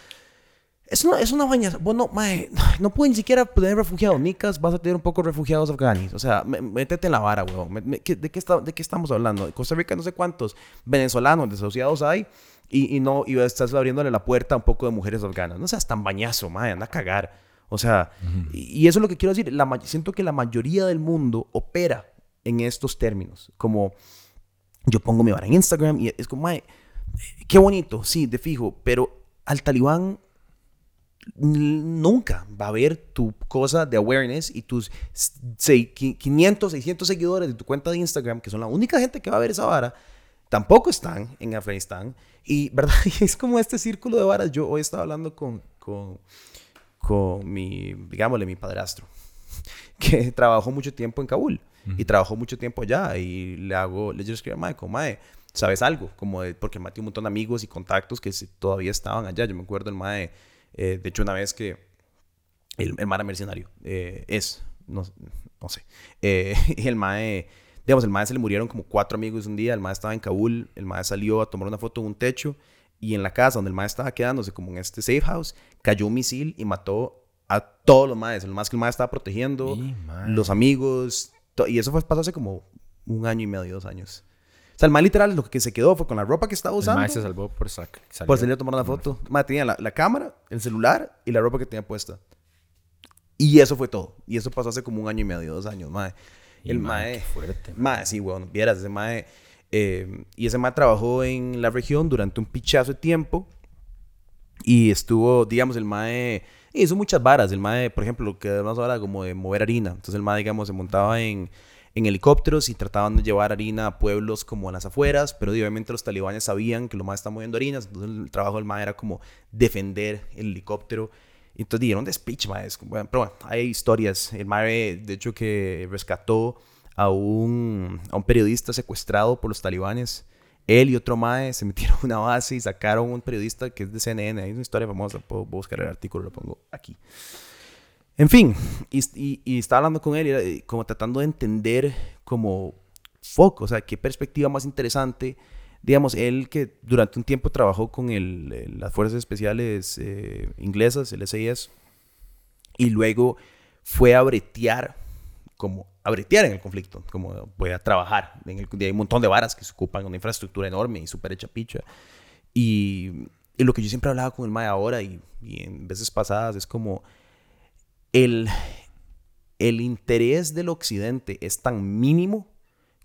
Es una, es una bañazada. Bueno, mae, no pueden ni siquiera tener refugiados nicas, vas a tener un poco refugiados afganis. O sea, métete en la vara, weón. ¿De qué, está, ¿De qué estamos hablando? Costa Rica no sé cuántos venezolanos desasociados hay y, y no, y estás abriéndole la puerta a un poco de mujeres afganas. No seas tan bañazo, madre, anda a cagar. O sea, y, eso es lo que quiero decir. La, siento que la mayoría del mundo opera en estos términos. Como yo pongo mi vara en Instagram y es como, madre, qué bonito, sí, de fijo, pero al talibán nunca va a ver tu cosa de awareness y tus 500, 600 seguidores de tu cuenta de Instagram, que son la única gente que va a ver esa vara, tampoco están en Afganistán. Y, ¿verdad? es como este círculo de varas. Yo hoy estaba hablando con, con, con mi, digámosle, mi padrastro, que trabajó mucho tiempo en Kabul y trabajó mucho tiempo allá. Y le hago, le escribo a Michael, Mae, ¿sabes algo? Como de, porque mae tiene un montón de amigos y contactos que todavía estaban allá. Yo me acuerdo el mae, eh, de hecho, una vez que el, el mae mercenario, eh, es, no, no sé, eh, el mae, digamos, el mae se le murieron como cuatro amigos un día, el mae estaba en Kabul, el mae salió a tomar una foto en un techo y en la casa donde el mae estaba quedándose, como en este safe house, cayó un misil y mató a todos los maes, el más que el mae estaba protegiendo, los amigos, y eso fue, pasó hace como un año y medio, dos años. O sea, el mae literal lo que se quedó fue con la ropa que estaba usando. El mae se salvó por sac Por salir a tomar una foto. El mae tenía la, la, cámara, el celular y la ropa que tenía puesta. Y eso fue todo. Y eso pasó hace como un año y medio, dos años, mae. El mae... fuerte. Mae, sí, weón. Vieras, ese mae... Eh, y ese mae trabajó en la región durante un pichazo de tiempo. Y estuvo, digamos, el mae... Hizo muchas varas. El mae, por ejemplo, lo que además ahora como de mover harina. Entonces el mae, digamos, se montaba en en helicópteros y trataban de llevar harina a pueblos como a las afueras, pero obviamente los talibanes sabían que lo más está moviendo harinas, entonces el trabajo del MAE era como defender el helicóptero. Y entonces dieron de speech, mae. Bueno, pero bueno, hay historias. El MAE, de hecho, que rescató a un, a un periodista secuestrado por los talibanes. Él y otro mae se metieron a una base y sacaron a un periodista que es de CNN. Hay una historia famosa, puedo buscar el artículo, lo pongo aquí. En fin, y, y, estaba hablando con él, y eh, como tratando de entender como foco, o sea, qué perspectiva más interesante. Digamos, él que durante un tiempo trabajó con el, las Fuerzas Especiales eh, Inglesas, el SIS, y luego fue a bretear, como a bretear en el conflicto, como voy a trabajar. En el, hay un montón de varas que se ocupan, una infraestructura enorme y súper hecha picha. Y, y, lo que yo siempre hablaba con el MAE ahora y en veces pasadas es como el, el interés del occidente es tan mínimo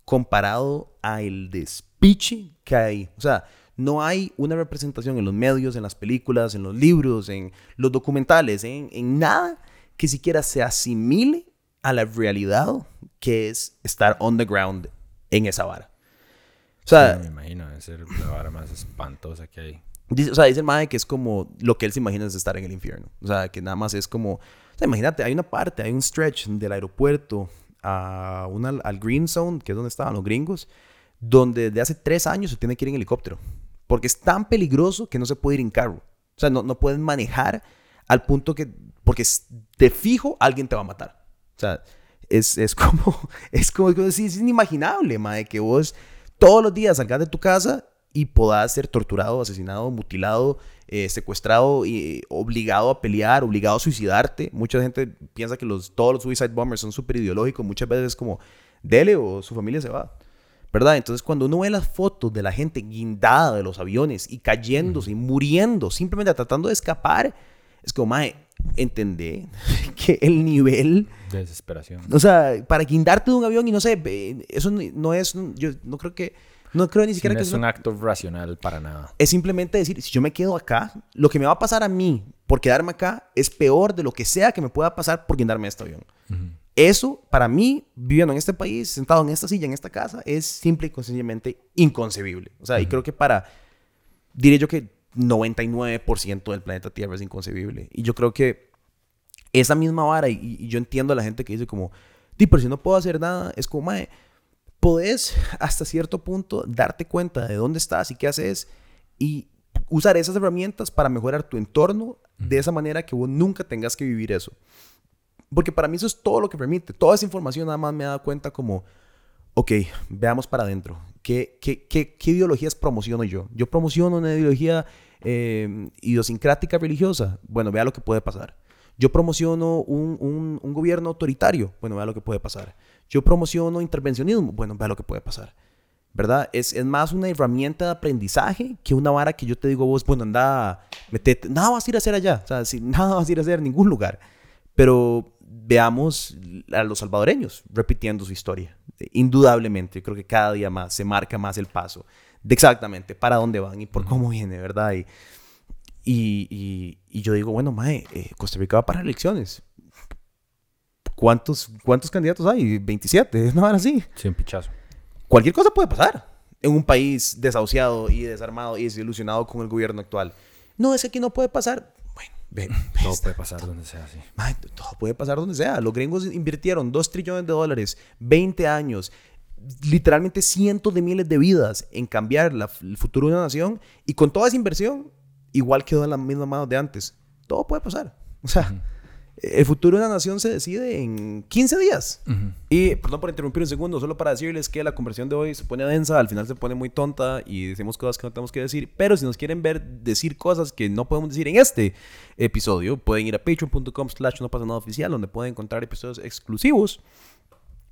comparado a el despiche que hay. O sea, no hay una representación en los medios, en las películas, en los libros, en los documentales, en, en nada que siquiera se asimile a la realidad que es estar on the ground en esa vara. O sea, me imagino, debe ser la vara más espantosa que hay. Dice, o sea, dice el mae que es como lo que él se imagina es estar en el infierno. O sea, que nada más es como imagínate, hay una parte, hay un stretch del aeropuerto a una, al Green Zone, que es donde estaban los gringos, donde desde hace tres años se tiene que ir en helicóptero. Porque es tan peligroso que no se puede ir en carro. O sea, no, no pueden manejar al punto que, porque de fijo alguien te va a matar. O sea, es, es como, es como, es inimaginable, madre, que vos todos los días salgas de tu casa y puedas ser torturado, asesinado, mutilado, eh, secuestrado y obligado a pelear, obligado a suicidarte. Mucha gente piensa que los, todos los suicide bombers son súper ideológicos. Muchas veces es como, dele o su familia se va. ¿Verdad? Entonces, cuando uno ve las fotos de la gente guindada de los aviones y cayéndose y muriendo, simplemente tratando de escapar, es como, mae, entendé que el nivel de desesperación. O sea, para guindarte de un avión y no sé, eso no es, yo no creo que no creo ni siquiera que es un acto racional para nada. Es simplemente decir, si yo me quedo acá, lo que me va a pasar a mí por quedarme acá es peor de lo que sea que me pueda pasar por guindarme de este avión. Eso, para mí, viviendo en este país, sentado en esta silla, en esta casa, es simple y sencillamente inconcebible. O sea, y creo que para, diré yo que 99% del planeta Tierra es inconcebible. Y yo creo que esa misma vara, y, yo entiendo a la gente que dice como, di, pero si no puedo hacer nada, es como, mae, podés hasta cierto punto darte cuenta de dónde estás y qué haces y usar esas herramientas para mejorar tu entorno de esa manera que vos nunca tengas que vivir eso. Porque para mí eso es todo lo que permite. Toda esa información nada más me da cuenta como, ok, veamos para adentro. ¿Qué, qué, qué, qué ideologías promociono yo? Yo promociono una ideología eh, idiosincrática religiosa. Bueno, vea lo que puede pasar. Yo promociono un, un, un gobierno autoritario. Bueno, vea lo que puede pasar. Yo promociono intervencionismo. Bueno, vea lo que puede pasar. ¿Verdad? Es, es, más una herramienta de aprendizaje que una vara que yo te digo vos, bueno, anda, metete. Nada vas a ir a hacer allá. O sea, si, nada vas a ir a hacer en ningún lugar. Pero veamos a los salvadoreños repitiendo su historia. Indudablemente, yo creo que cada día más se marca más el paso de exactamente para dónde van y por cómo viene, ¿verdad? Y, y, y, yo digo, bueno, mae, eh, Costa Rica va para elecciones. ¿Cuántos, ¿Cuántos candidatos hay? 27, no van así. Sí, un pichazo. Cualquier cosa puede pasar en un país desahuciado y desarmado y desilusionado con el gobierno actual. No, es que aquí no puede pasar. Todo puede pasar donde sea, sí. todo puede pasar donde sea. Los gringos invirtieron 2 trillones de dólares, 20 años, literalmente cientos de miles de vidas en cambiar la- el futuro de una nación y con toda esa inversión, igual quedó en la misma mano de antes. Todo puede pasar. O sea, el futuro de una nación se decide en 15 días. Y, perdón por interrumpir un segundo, solo para decirles que la conversión de hoy se pone densa, al final se pone muy tonta y decimos cosas que no tenemos que decir. Pero si nos quieren ver decir cosas que no podemos decir en este episodio, pueden ir a patreon.com slash no pasa nada oficial, donde pueden encontrar episodios exclusivos.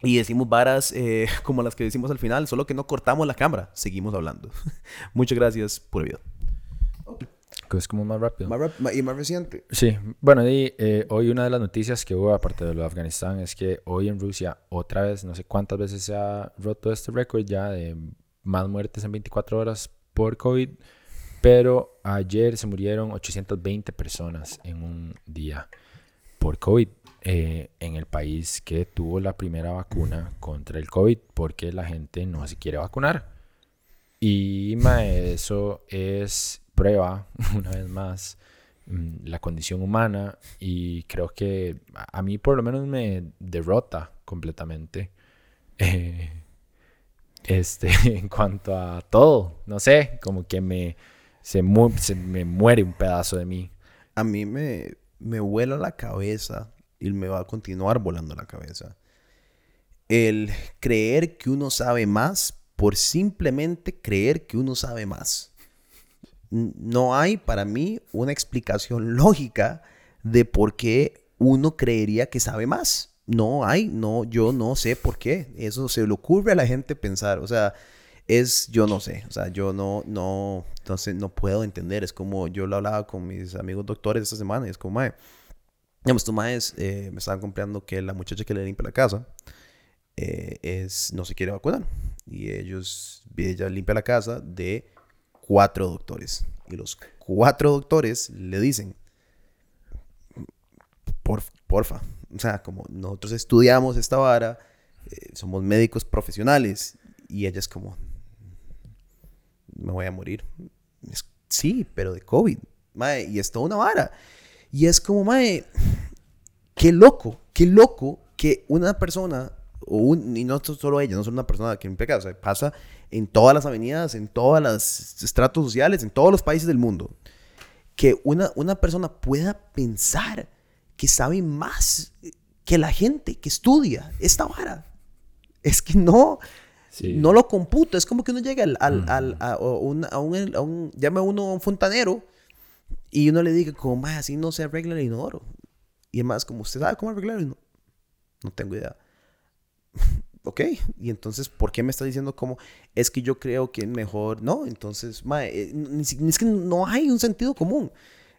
Y decimos varas eh, como las que decimos al final, solo que no cortamos la cámara, seguimos hablando. Muchas gracias por el video. Que es como más rápido. y más reciente. Sí, bueno, y eh, hoy una de las noticias que hubo, aparte de lo de Afganistán, es que hoy en Rusia, otra vez, no sé cuántas veces se ha roto este récord ya de más muertes en 24 horas por COVID, pero ayer se murieron 820 personas en un día por COVID eh, en el país que tuvo la primera vacuna contra el COVID, porque la gente no se quiere vacunar. Y mae, eso es prueba, una vez más, mm, la condición humana y creo que a mí por lo menos me derrota completamente. eh, este, en cuanto a todo, no sé, como que me se, mu- se me muere un pedazo de mí. a mí me, me vuela la cabeza y me va a continuar volando la cabeza. El creer que uno sabe más por simplemente creer que uno sabe más. No hay para mí una explicación lógica de por qué uno creería que sabe más. No hay, no, yo no sé por qué. Eso se le ocurre a la gente pensar. O sea, es, yo no sé, o sea, yo no, no, entonces no puedo entender. Es como yo lo hablaba con mis amigos doctores esta semana y es como, mae, digamos, maes eh, me estaban comprando que la muchacha que le limpia la casa eh, es, no se quiere vacunar. Y ellos, ella limpia la casa de cuatro doctores. Y los cuatro doctores le dicen, por, porfa, o sea, como nosotros estudiamos esta vara, eh, somos médicos profesionales. Y ella es como, me voy a morir. Es- sí, pero de COVID. Mae, y es toda una vara. Y es como, mae, qué loco, qué loco que una persona, o y no solo ella, no solo una persona que limpia casa, pasa en todas las avenidas, en todas las estratos sociales, en todos los países del mundo, que una, una persona pueda pensar que sabe más que la gente que estudia esta vara. Es que no, Sí. no lo computa. Es como que uno llega al, al, al- a, o un, a, un, a un- llame a uno a un fontanero y uno le diga como, "Mae, así no se arregla el inodoro. Y es más, como, ¿usted sabe cómo arreglar el inodoro? No tengo idea. Ok, y entonces, ¿por qué me está diciendo como, es que yo creo que mejor? No, entonces, mae, eh, es que no hay un sentido común.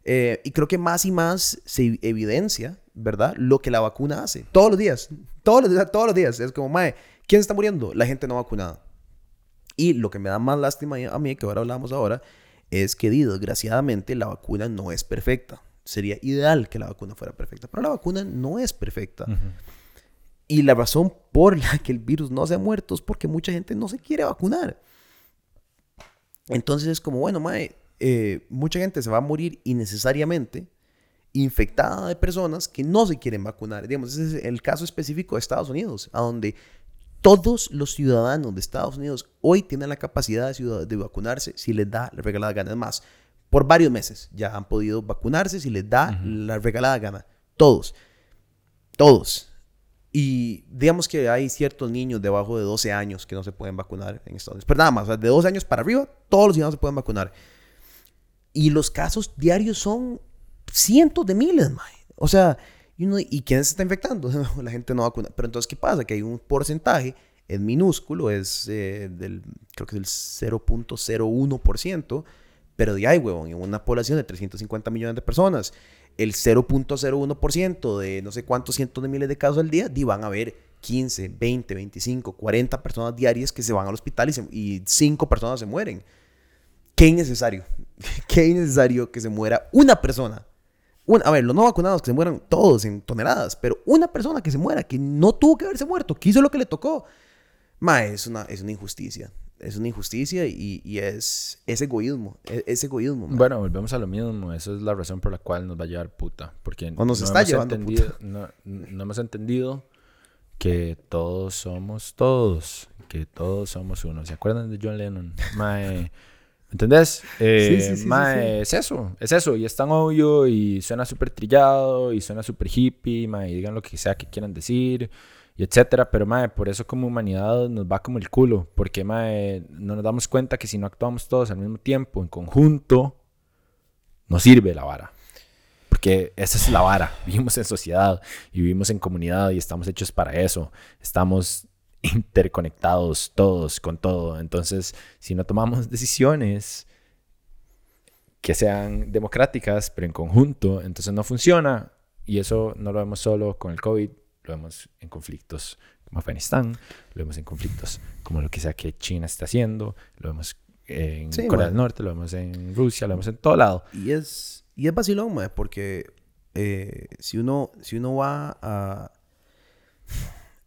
Eh, y creo que más y más se evidencia, ¿verdad? Lo que la vacuna hace. Todos los días. Todos los días. Todos los días. Es como, mae, ¿quién está muriendo? La gente no vacunada. Y lo que me da más lástima a mí, que ahora hablamos ahora, es que, desgraciadamente, la vacuna no es perfecta. Sería ideal que la vacuna fuera perfecta, pero la vacuna no es perfecta. Y la razón por la que el virus no se ha muerto es porque mucha gente no se quiere vacunar. Entonces es como, bueno, mae, eh, mucha gente se va a morir innecesariamente infectada de personas que no se quieren vacunar. Digamos, ese es el caso específico de Estados Unidos, a donde todos los ciudadanos de Estados Unidos hoy tienen la capacidad de, vacunarse si les da la regalada gana. Más, por varios meses ya han podido vacunarse si les da la regalada gana. Todos. Todos. Y digamos que hay ciertos niños debajo de 12 años que no se pueden vacunar en Estados Unidos. Pero nada más, de 12 años para arriba, todos los ciudadanos se pueden vacunar. Y los casos diarios son cientos de miles, mae. O sea, y, uno- ¿y quién se está infectando? La gente no vacuna. Pero entonces, ¿qué pasa? Que hay un porcentaje, es minúsculo, es eh, del, creo que del 0.01%, pero de ahí, huevón, en una población de 350 millones de personas, el 0.01% de no sé cuántos cientos de miles de casos al día, di, van a haber 15, 20, 25, 40 personas diarias que se van al hospital y, se- y 5 personas se mueren. Qué innecesario. Qué innecesario que se muera una persona. Una- a ver, los no vacunados que se mueran todos en toneladas, pero una persona que se muera, que no tuvo que haberse muerto, que hizo lo que le tocó. Ma, es una, es una injusticia. Es una injusticia y, y es, es egoísmo. Es, es egoísmo. ma. Bueno, volvemos a lo mismo. Esa es la razón por la cual nos va a llevar puta. Porque O nos no está llevando entendido, No, no hemos entendido que todos somos todos, que todos somos uno. ¿Se acuerdan de John Lennon? Mae, ¿Entendés? Eh, sí, sí, sí, es eso, es eso. Y es tan obvio y suena súper trillado y suena súper hippie, mae, y digan lo que sea que quieran decir y etcétera. Pero, mae, por eso como humanidad nos va como el culo. Porque, mae, no nos damos cuenta que si no actuamos todos al mismo tiempo, en conjunto, no sirve la vara. Porque esa es la vara. Vivimos en sociedad y vivimos en comunidad y estamos hechos para eso. Estamos interconectados todos con todo. Entonces, si no tomamos decisiones que sean democráticas, pero en conjunto, entonces no funciona. Y eso no lo vemos solo con el COVID, lo vemos en conflictos como Afganistán, lo vemos en conflictos como lo que sea que China está haciendo, lo vemos en Corea del Norte, lo vemos en Rusia, lo vemos en todo lado. Y es, y es vacilón, porque eh, si, uno, si uno va a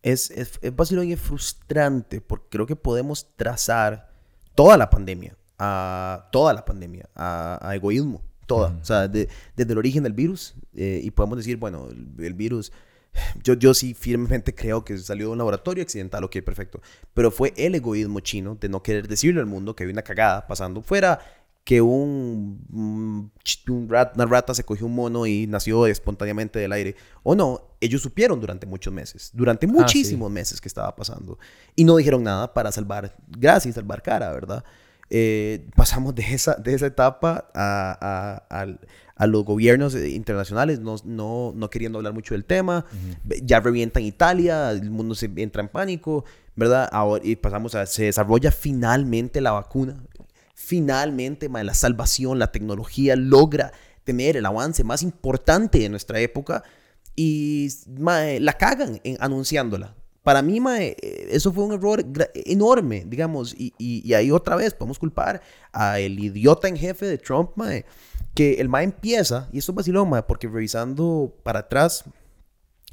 es, es, es y es frustrante porque creo que podemos trazar toda la pandemia, a toda la pandemia, a, egoísmo, toda. O sea, desde el origen del virus eh, y podemos decir, bueno, el, virus, yo, yo sí firmemente creo que salió de un laboratorio accidental, ok, perfecto. Pero fue el egoísmo chino de no querer decirle al mundo que había una cagada pasando fuera que un, un una rata se cogió un mono y nació espontáneamente del aire. O no, ellos supieron durante muchos meses, durante ah, muchísimos meses que estaba pasando. Y no dijeron nada para salvar gracias, salvar cara, ¿verdad? Eh, pasamos de esa, de esa etapa a, a, a, los gobiernos internacionales no, no, no, queriendo hablar mucho del tema. Ya revientan Italia, el mundo se entra en pánico, ¿verdad? Ahora, y pasamos a, se desarrolla finalmente la vacuna finalmente, la salvación, la tecnología logra tener el avance más importante de nuestra época y la cagan en, anunciándola. Para mí, eso fue un error enorme, digamos, y, ahí otra vez podemos culpar a el idiota en jefe de Trump, que el ma empieza, y esto es vacilón, porque revisando para atrás,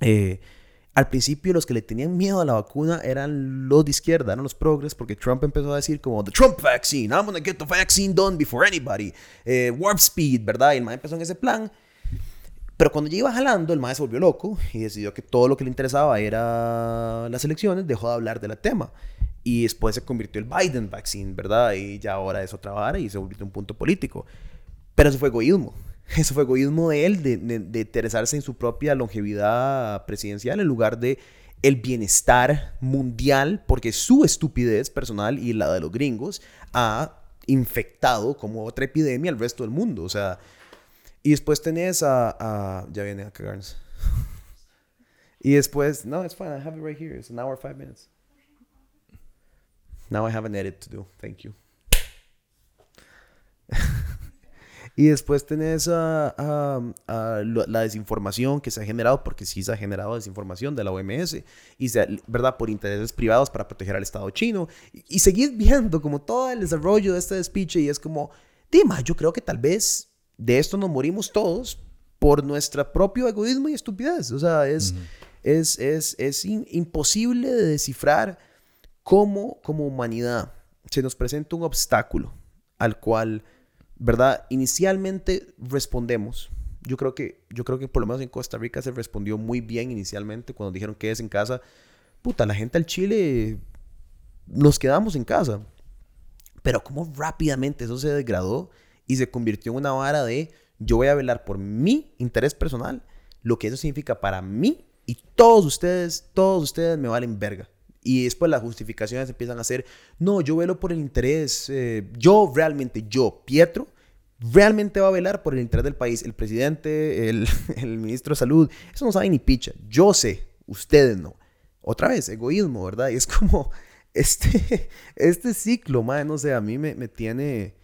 eh, al principio los que le tenían miedo a la vacuna eran los de izquierda, eran los progres, porque Trump empezó a decir como, the Trump vaccine, I'm gonna get the vaccine done before anybody, eh, warp speed, ¿verdad? Y el maestro empezó en ese plan. Pero cuando ya iba jalando, el maestro volvió loco y decidió que todo lo que le interesaba era las elecciones, dejó de hablar del tema. Y después se convirtió el Biden vaccine, ¿verdad? Y ya ahora es otra vara y se volvió un punto político. Pero eso fue egoísmo. Eso fue egoísmo de él, de, de, interesarse en su propia longevidad presidencial en lugar de el bienestar mundial, porque su estupidez personal y la de los gringos ha infectado como otra epidemia al resto del mundo. O sea, y después tenés a... ya viene a cagarnos. y después, no, it's fine, I have it right here. It's an hour, five minutes. Now I have an edit to do. Thank you. Y después tenés a, la desinformación que se ha generado, porque sí se ha generado desinformación de la OMS, y ¿verdad? Por intereses privados para proteger al Estado chino. Y, seguís viendo como todo el desarrollo de este despiche y es como, Dima, yo creo que tal vez de esto nos morimos todos por nuestro propio egoísmo y estupidez. O sea, es, es, es, es imposible de descifrar cómo como humanidad se nos presenta un obstáculo al cual ¿verdad? Inicialmente respondemos. Yo creo que, yo creo que por lo menos en Costa Rica se respondió muy bien inicialmente cuando dijeron que es en casa. Puta, la gente al Chile nos quedamos en casa. Pero cómo rápidamente eso se degradó y se convirtió en una vara de yo voy a velar por mi interés personal, lo que eso significa para mí y todos ustedes, todos ustedes me valen verga. Y después las justificaciones empiezan a ser, no, yo velo por el interés, eh, yo realmente, yo, Pietro, realmente va a velar por el interés del país. El presidente, el, el ministro de salud, eso no sabe ni picha. Yo sé, ustedes no. Otra vez, egoísmo, ¿verdad? Y es como este, este ciclo, madre, no sé, a mí me, me tiene...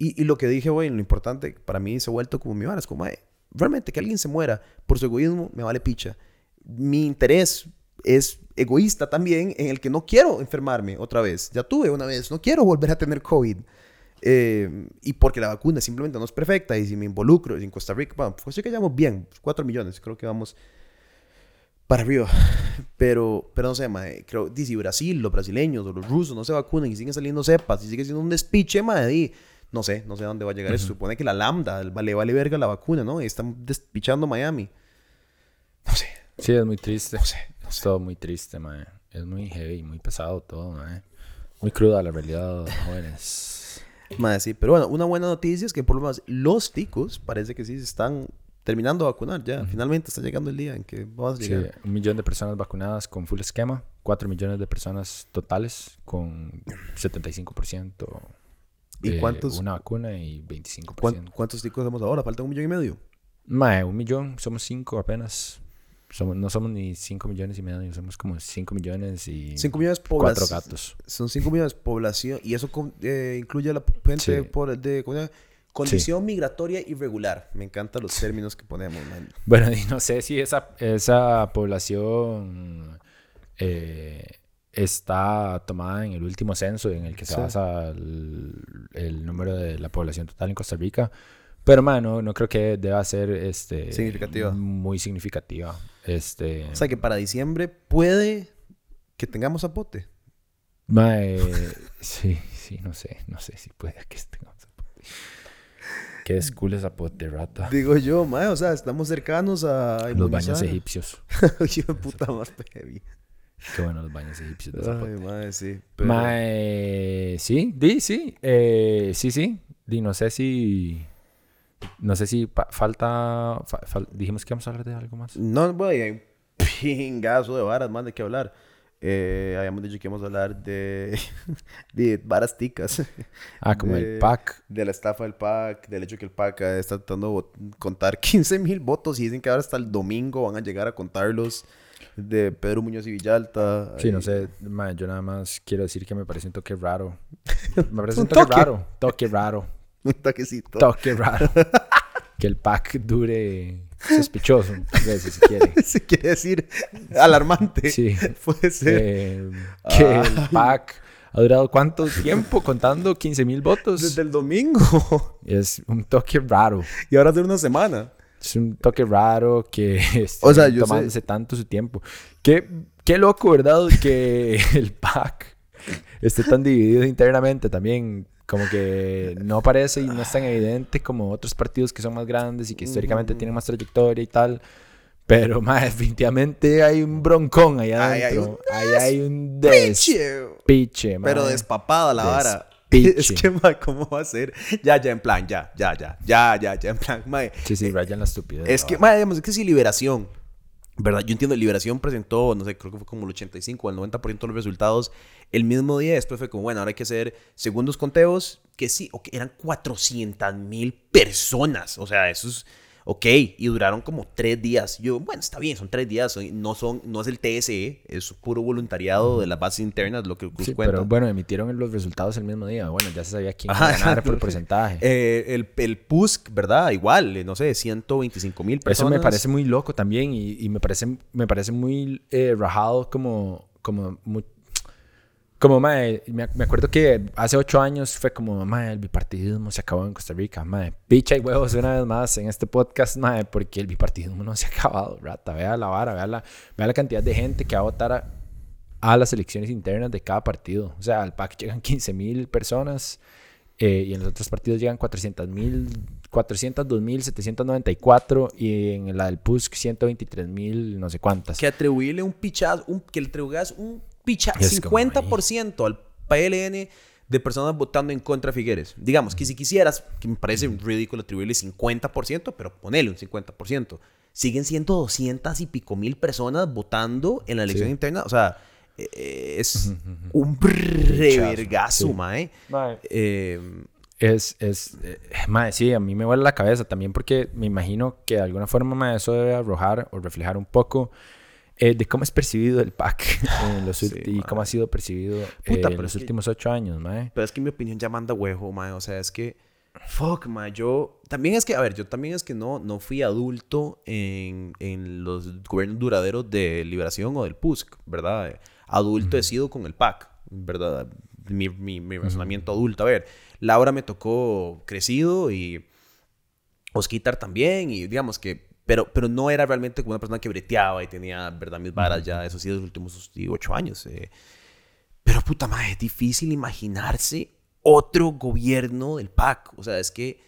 Y, y, lo que dije, güey, lo importante para mí se ha vuelto como mi vara, es como, realmente que alguien se muera por su egoísmo me vale picha. Mi interés es egoísta también en el que no quiero enfermarme otra vez. Ya tuve una vez, no quiero volver a tener COVID. Eh, y porque la vacuna simplemente no es perfecta y si me involucro en Costa Rica, bueno, pues sí que llevamos bien, 4 millones, creo que vamos para arriba. Pero, pero no sé, mae, creo, si Brasil, los brasileños o los rusos no se vacunan y siguen saliendo cepas y sigue siendo un despiche, mae, no sé, no sé a dónde va a llegar eso. Supone que la lambda, vale, vale verga la vacuna, ¿no? Y están despichando Miami. No sé. Sí, es muy triste. No sé. Es todo muy triste, mae. Es muy heavy, muy pesado todo, mae. Muy cruda la realidad, jóvenes. Mae, sí, pero bueno, una buena noticia es que por lo menos los ticos parece que sí se están terminando de vacunar ya. Finalmente está llegando el día en que vamos a Sí, llegar. un millón de personas vacunadas con full esquema, cuatro millones de personas totales con 75% ¿Y cuántos- una vacuna y 25%. ¿Cuán- ¿Cuántos ticos somos ahora? Falta un millón y medio. Mae, un millón, somos cinco apenas. Somos, no somos ni cinco millones y medio, somos como cinco millones y 5 millones cuatro gatos. Son 5 millones de población y eso con- eh, incluye a la gente Sí. por de condición migratoria irregular. Me encantan los términos que ponemos, man. Bueno, y no sé si esa, esa población eh, está tomada en el último censo en el que se Sí. basa el, el número de la población total en Costa Rica. Pero, mano, no creo que deba ser este, Significativa. muy significativa. Este, O sea que para diciembre puede que tengamos zapote. mae, sí, sí, no sé, no sé si puede que tengamos zapote. Qué desculo esa pote, rata. Digo yo, mae, o sea, estamos cercanos a Los baños egipcios. De puta más heavy. Qué bueno los baños egipcios de zapote. Ay, mae, sí. pero- Mae, sí, di, sí, eh, sí, sí. Di, no sé si, no sé si falta, fa- fal- dijimos que íbamos a hablar de algo más. No, güey, hay un pingazo de varas más de qué hablar. Eh, habíamos dicho que íbamos a hablar de, de varas ticas. Ah, como de- el pack. De la estafa del PAC, del hecho que el PAC está tratando de contar 15 mil votos y dicen que ahora hasta el domingo van a llegar a contarlos de Pedro Muñoz y Villalta. Sí, no sé, mae, yo nada más quiero decir que me parece un toque raro. Me parece Un toque, toque. raro, toque raro, Un toquecito. toque raro. que el pack dure sospechoso, vez, si quiere. Si quiere decir alarmante. Sí. Puede ser. Eh, que el pack ha durado cuánto tiempo contando 15 mil votos. Desde el domingo. Es un toque raro. y ahora hace una semana. Es un toque raro que O sea, yo sé- tomándose tanto su tiempo. Qué, qué loco, ¿verdad? Que el PAC esté tan dividido internamente también. Como que no parece y no es tan evidente como otros partidos que son más grandes y que históricamente tienen más trayectoria y tal. Pero, más definitivamente hay un broncón ahí Ahí hay adentro. un Ahí hay un Piche. Pero despapada la vara. Es que, ma, ¿cómo va a ser? Ya, ya, en plan, ya, ya, ya, ya, ya, ya, en plan, ma. Sí, sí, rayan la estupidez. Es que, vara. ma, digamos, es que si Liberación, ¿verdad? Yo entiendo, Liberación presentó, no sé, creo que fue como el 85 o el 90% de los resultados el mismo día. Después fue como, bueno, ahora hay que hacer segundos conteos, que sí, ok, eran 400 mil personas. O sea, eso es, ok, y duraron como tres días. Yo, bueno, está bien, son tres días, no, son, no es el TSE, es puro voluntariado de las bases internas, lo que Cruz Sí, cuenta. pero bueno, emitieron los resultados el mismo día. Bueno, ya se sabía quién iba a ganar por porcentaje. Eh, el, el PUSC, ¿verdad? Igual, eh, no sé, 125 mil Eso personas. me parece muy loco también y, y me parece me parece muy eh, rajado como como como mae, me, acuerdo que hace ocho años fue como mae, el bipartidismo se acabó en Costa Rica mae, picha y huevos una vez más en este podcast mae, porque el bipartidismo no se ha acabado rata. Vea la vara vea la, vea la cantidad de gente que va a votar a, a las elecciones internas de cada partido. O sea al PAC llegan 15 mil personas eh, y en los otros partidos llegan 400 mil 402.794 y en la del PUSC 123.000 no sé cuántas. que atribuirle un pichazo, que le un pichazo, Es como 50% al PLN de personas votando en contra de Figueres. Digamos que si quisieras, que me parece ridículo atribuirle 50%, pero ponele un 50%. Siguen siendo 200 y pico mil personas votando en la elección Sí. interna. O sea, eh, es un revergazo, sí. mae. Eh, Es, es, eh, mae, sí, a mí me vuela la cabeza también porque me imagino que de alguna forma mae, eso debe arrojar o reflejar un poco eh, de cómo es percibido el PAC en los Sí, y cómo ha sido percibido Puta, eh, en los que- últimos ocho años, mae. Pero es que mi opinión ya manda huevo, mae. O sea, es que. Fuck, mae. Yo. También es que, a ver, yo también es que no, no fui adulto en, en los gobiernos duraderos de Liberación o del PUSC, ¿verdad? Adulto he sido con el PAC, ¿verdad? Mi, mi, mi razonamiento adulto. A ver, Laura me tocó crecido y. Osquitar también, y digamos que. Pero, pero no era realmente como una persona que breteaba y tenía, ¿verdad? Mis varas ya, eso sí, los últimos ocho años. eh. Pero puta madre, es difícil imaginarse otro gobierno del PAC. O sea, es que.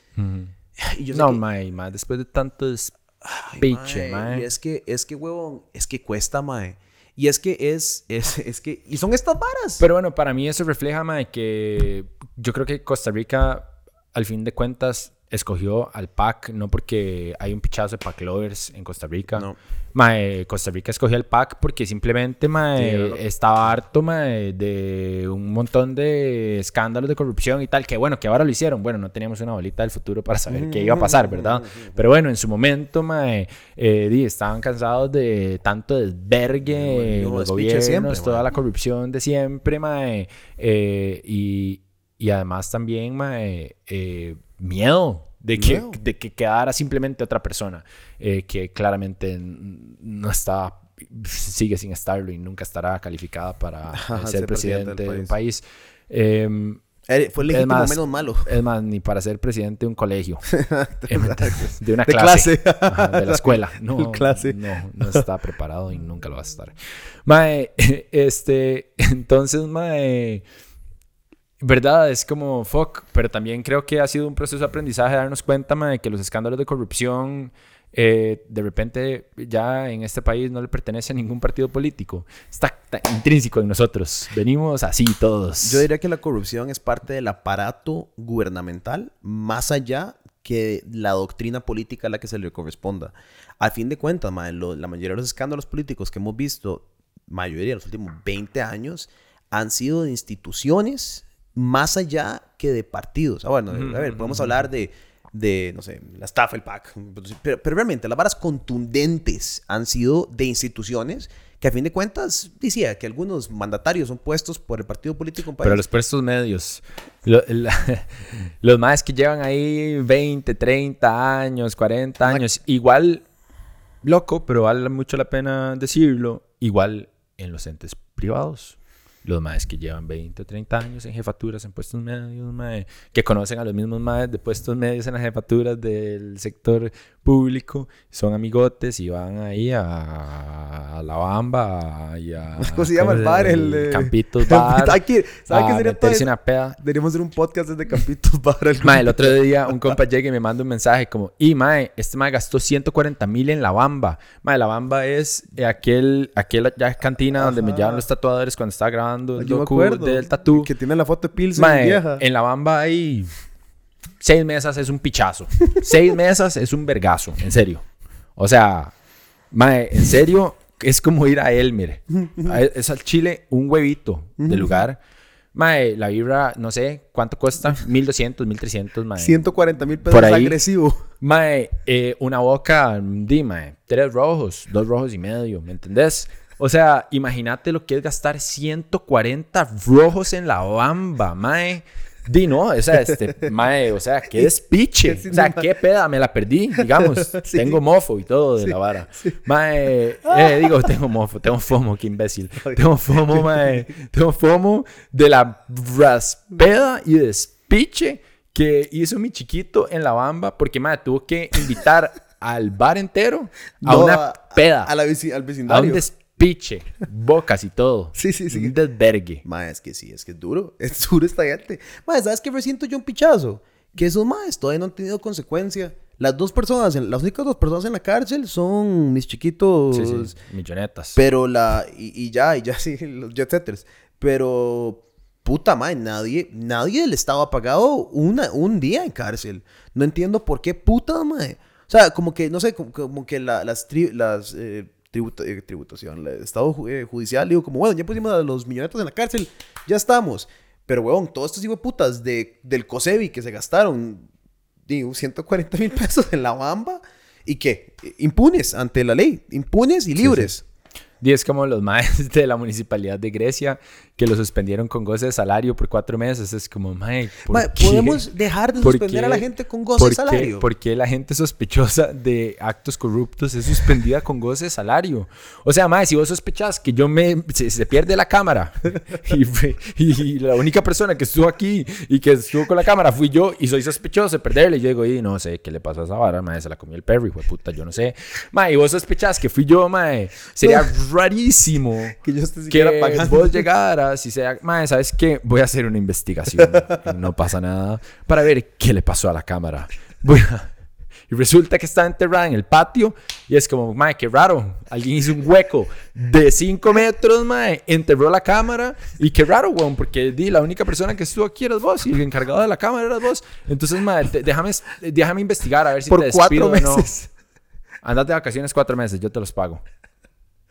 y yo No, que- mae, mae, después de tanto Ay, despiche, mae, mae. Y es que, es que, huevón, es que cuesta, mae. Y es que es, es, es que, y son estas varas. Pero bueno, para mí eso refleja, mae, que yo creo que Costa Rica, al fin de cuentas, escogió al PAC, no porque hay un pichazo de PAC lovers en Costa Rica. No. Mae, Costa Rica escogió al PAC porque simplemente mae, Sí, lo- estaba harto mae, de un montón de escándalos de corrupción y tal, que bueno, que ahora lo hicieron. Bueno, no teníamos una bolita del futuro para saber qué iba a pasar, ¿verdad? Pero bueno, en su momento, mae, eh, di, estaban cansados de tanto desvergue, No, los gobiernos, siempre, toda la corrupción de siempre, mae, eh, y, y además también, mae, eh, miedo de que, de que quedara simplemente otra persona eh, que claramente no está, sigue sin estarlo y nunca estará calificada para ser ser presidente de un país. Em, Eh, Fue el legítimo más, menos malo. es más, ni para ser presidente de un colegio. Eh, de una De clase. clase. Ajá, de la escuela. No, Clase. no, no está preparado y nunca lo va a estar. Mae, este, entonces, mae, verdad, es como fuck, pero también creo que ha sido un proceso de aprendizaje darnos cuenta, mae, que los escándalos de corrupción eh, de repente ya en este país no le pertenece a ningún partido político. Está, intrínseco en nosotros. Venimos así todos. Yo diría que la corrupción es parte del aparato gubernamental más allá que la doctrina política a la que se le corresponda. Al fin de cuentas, mae, lo- la mayoría de los escándalos políticos que hemos visto, mayoría de los últimos 20 años, han sido de instituciones más allá que de partidos. Ah, bueno, a ver, podemos hablar de, de, no sé, la estafa, el PAC, pero, pero realmente las varas contundentes han sido de instituciones que a fin de cuentas decía que algunos mandatarios son puestos por el partido político en país. Pero los puestos medios, lo- la- los más que llevan ahí 20, 30 años, 40 años, igual, loco, pero vale mucho la pena decirlo, igual en los entes privados. Los maes que llevan 20 o 30 años en jefaturas, en puestos medios, mae, que conocen a los mismos maes de puestos medios en las jefaturas del sector público, son amigotes y van ahí a, a La Bamba y a... ¿Cómo se llama el bar? El, eh, Campitos Bar. Hay que- ¿Sabe qué a sería todo una peda. Deberíamos hacer un podcast desde Campitos el Mae, el otro día un compa llega y me manda un mensaje como, y mae, este mae gastó 140 mil en La Bamba. Mae, La Bamba es eh, aquel, aquel ya cantina donde me Ajá. llevan los tatuadores cuando estaba grabando el Yo me docu acuerdo. del tatú. Que tiene la foto de Pilsen Mae, vieja. en La Bamba hay seis mesas, es un pichazo. seis mesas es un vergazo, en serio. O sea, mae, en serio, es como ir a Elmer. Es al Chile un huevito de lugar. Mae, la vibra, no sé, ¿cuánto cuesta? 1200, 1300, mae. 140 mil pesos Por ahí. agresivo. Mae, eh, una boca, di, mae, tres rojos, dos rojos y medio, ¿me entendés? O sea, imagínate lo que es gastar 140 rojos en la bamba, mae. Di, no, o sea, este, mae, o sea, qué despiche. Sí, O sea, qué peda, me la perdí, digamos. Sí. Tengo mofo y todo de la vara. Mae, eh, digo, tengo mofo, tengo fomo, qué imbécil. Tengo fomo, mae, tengo fomo de la raspeda y despiche que hizo mi chiquito en la bamba porque, mae, tuvo que invitar al bar entero a No, una peda, A la veci- al a un vecindario. Despiche, bocas y todo. Sí, sí, sí. Un desvergue. Ma, es que sí, es que es duro. Es duro esta gente. Ma, ¿sabes qué resiento yo un pichazo? Que esos maes todavía no han tenido consecuencia. Las dos personas, las únicas dos personas en la cárcel son mis chiquitos. Sí, sí, millonetas. Pero la. Y, y ya, y ya sí, los jet setters. Pero. Puta madre, nadie, nadie del Estado ha pagado una, un día en cárcel. No entiendo por qué puta madre. O sea, como que, no sé, como, como que la- las, tri- las eh, eh, tributación, el Estado eh, judicial, digo, como bueno, ya pusimos a los millonetos en la cárcel, ya estamos. Pero, weón, todos estos hijueputas de, del COSEBI que se gastaron, digo, 140 mil pesos en la bamba y que impunes ante la ley, impunes y libres. 10 como los maes de la municipalidad de Grecia que lo suspendieron con goce de salario por cuatro meses. Es como, mae, ¿podemos dejar de suspender qué? a la gente con goce de salario? Qué? ¿Por qué la gente sospechosa de actos corruptos es suspendida con goce de salario? O sea, mae, si vos sospechás que yo me. Se, se pierde la cámara y, y, y, la única persona que estuvo aquí y que estuvo con la cámara fui yo y soy sospechoso de perderle, yo digo, y no sé qué le pasó a esa vara, mae, se la comió el perro, hijo de puta, yo no sé. Mae, y vos sospechás que fui yo, mae, sería rarísimo que yo que pagando. vos llegaras y sea, mae, ¿sabes qué? Voy a hacer una investigación. no pasa nada. Para ver qué le pasó a la cámara. Voy a, Y resulta que está enterrada en el patio. Y es como, mae, qué raro. Alguien hizo un hueco de 5 metros, mae. Enterró la cámara. Y qué raro, weón. Porque di, la única persona que estuvo aquí eras vos. Y el encargado de la cámara eras vos. Entonces, mae, te- déjame, déjame investigar a ver si Por te cuatro despido o no. meses. Andate de vacaciones cuatro meses. Yo te los pago.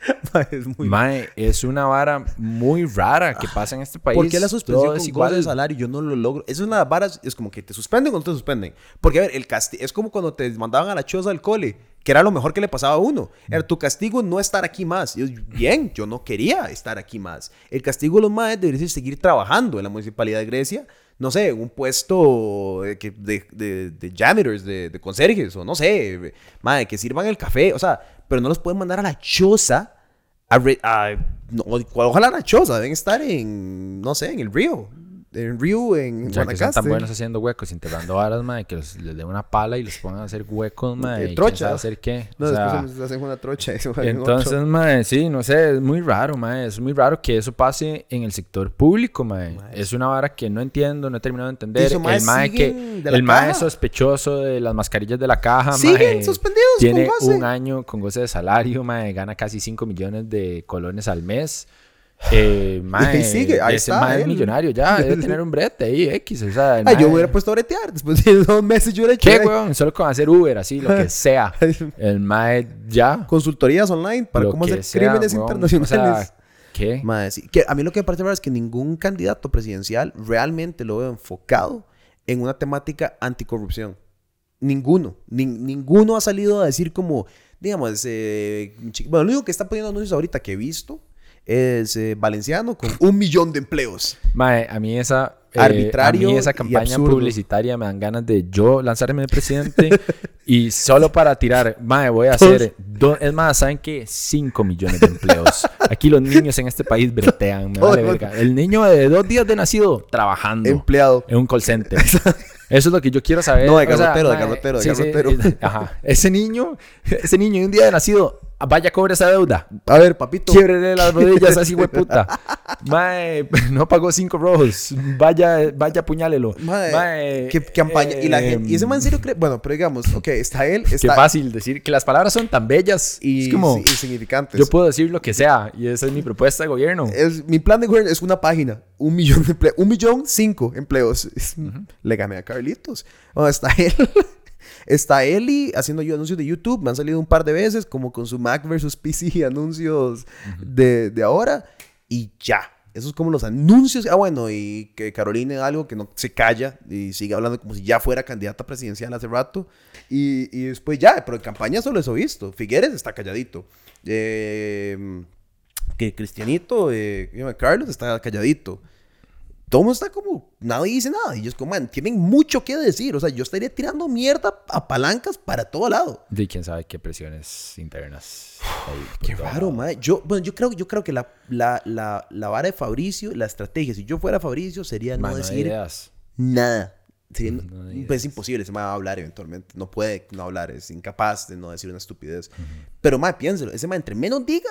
Es muy... Es una vara muy rara que pasa en este país. ¿Por qué la suspensión Todo con es igual igual. de salario? Yo no lo logro. Eso es una vara, es como que te suspenden o no te suspenden. Porque, a ver, el castigo es como cuando te mandaban a la choza del cole, que era lo mejor que le pasaba a uno. Era tu castigo no estar aquí más. Yo, bien, yo no quería estar aquí más. El castigo de los maes debería ser seguir trabajando en la municipalidad de Grecia. No sé, un puesto de, que- de, de, de janitors, de, de conserjes, o no sé, mae, que sirvan el café. O sea, pero no los pueden mandar a la choza a a- no, ojalá la choza, deben estar en, no sé, en el río. En Río, en O sea, que son tan buenos haciendo huecos, enterrando varas, mae, que los- les den una pala y los pongan a hacer huecos, quién trocha. hacer qué. No, o sea, después se hacen una trocha. y entonces, mae, sí, no sé, es muy raro, mae. Es muy raro que eso pase en el sector público. Mae, Es una vara que no entiendo, no he terminado de entender. El mae que, el mae caja. sospechoso de las mascarillas de la caja, Siguen mae, suspendidos Tiene con goce. un año con goce de salario, mae, gana casi 5 millones de colones al mes. Eh, mae, sigue, ahí ese está mae es él. millonario ya, debe tener un brete ahí, X, o sea, el Ay, yo hubiera puesto a bretear. Después de dos meses yo hubiera hecho ¿Qué, ay, weón? Solo con hacer Uber, así, lo que sea. El mae ya. consultorías online para lo cómo que hacer sea, crímenes weón. internacionales. O sea, ¿qué? Mae, sí. Que a mí lo que me parece raro es que ningún candidato presidencial realmente lo veo enfocado en una temática anticorrupción. Ninguno. Nin- ninguno ha salido a decir como, digamos, eh, chi- bueno, lo único que está poniendo anuncios ahorita que he visto es eh, Valenciano con un millón de empleos. Mae, a mí esa... eh, Arbitrario a mí esa campaña publicitaria me dan ganas de yo lanzarme de presidente y solo para tirar, mae, voy a hacer, do- es más, ¿saben qué? 5 millones de empleos. Aquí los niños en este país bretean, me vale Todo. verga. El niño de dos días de nacido trabajando Empleado. en un call center. Eso es lo que yo quiero saber. No, de O sea, de mae, garrotero, de sí, ajá. Ese niño, ese niño de un día de nacido, vaya cobre esa deuda. A ver, papito. Quiebrele las rodillas así, hueputa. Mae, no pagó cinco rojos. Vaya, vaya, apuñálelo. Mae, Mae, ¿Qué campaña? y, la gente, y ese man en serio cree. Bueno, pero digamos, ok, está él. Qué fácil decir que las palabras son tan bellas. y, es como, y significantes. yo puedo decir lo que sea. Y esa es mi propuesta de gobierno. Es, mi plan de gobierno es una página, un millón de empleos, un millón cinco empleos. Es- Le gané a Carlitos. Está él. Está Eli haciendo yo anuncios de YouTube. Me han salido un par de veces, como con su Mac versus PC anuncios de, de ahora. Y ya. Esos es como los anuncios. Ah, bueno, y que Carolina algo que no se calla y sigue hablando como si ya fuera candidata presidencial hace rato. Y, y después ya, pero en campaña solo eso he visto. Figueres está calladito. Eh, que Cristianito, eh. Carlos está calladito. Todo el mundo está como, nadie dice nada. Y ellos como, man, tienen mucho que decir. O sea, yo estaría tirando mierda a palancas para todo lado. De quién sabe qué presiones internas. hay Qué raro, mae. Yo, bueno, yo creo, yo creo que la, la, la, la vara de Fabricio, la estrategia, si yo fuera Fabricio, sería no Mae, no decir ideas. nada. Sería- No hay pues es imposible, se me va a hablar eventualmente. No puede no hablar, es incapaz de no decir una estupidez. Pero, mae, piénselo, ese mae entre menos diga,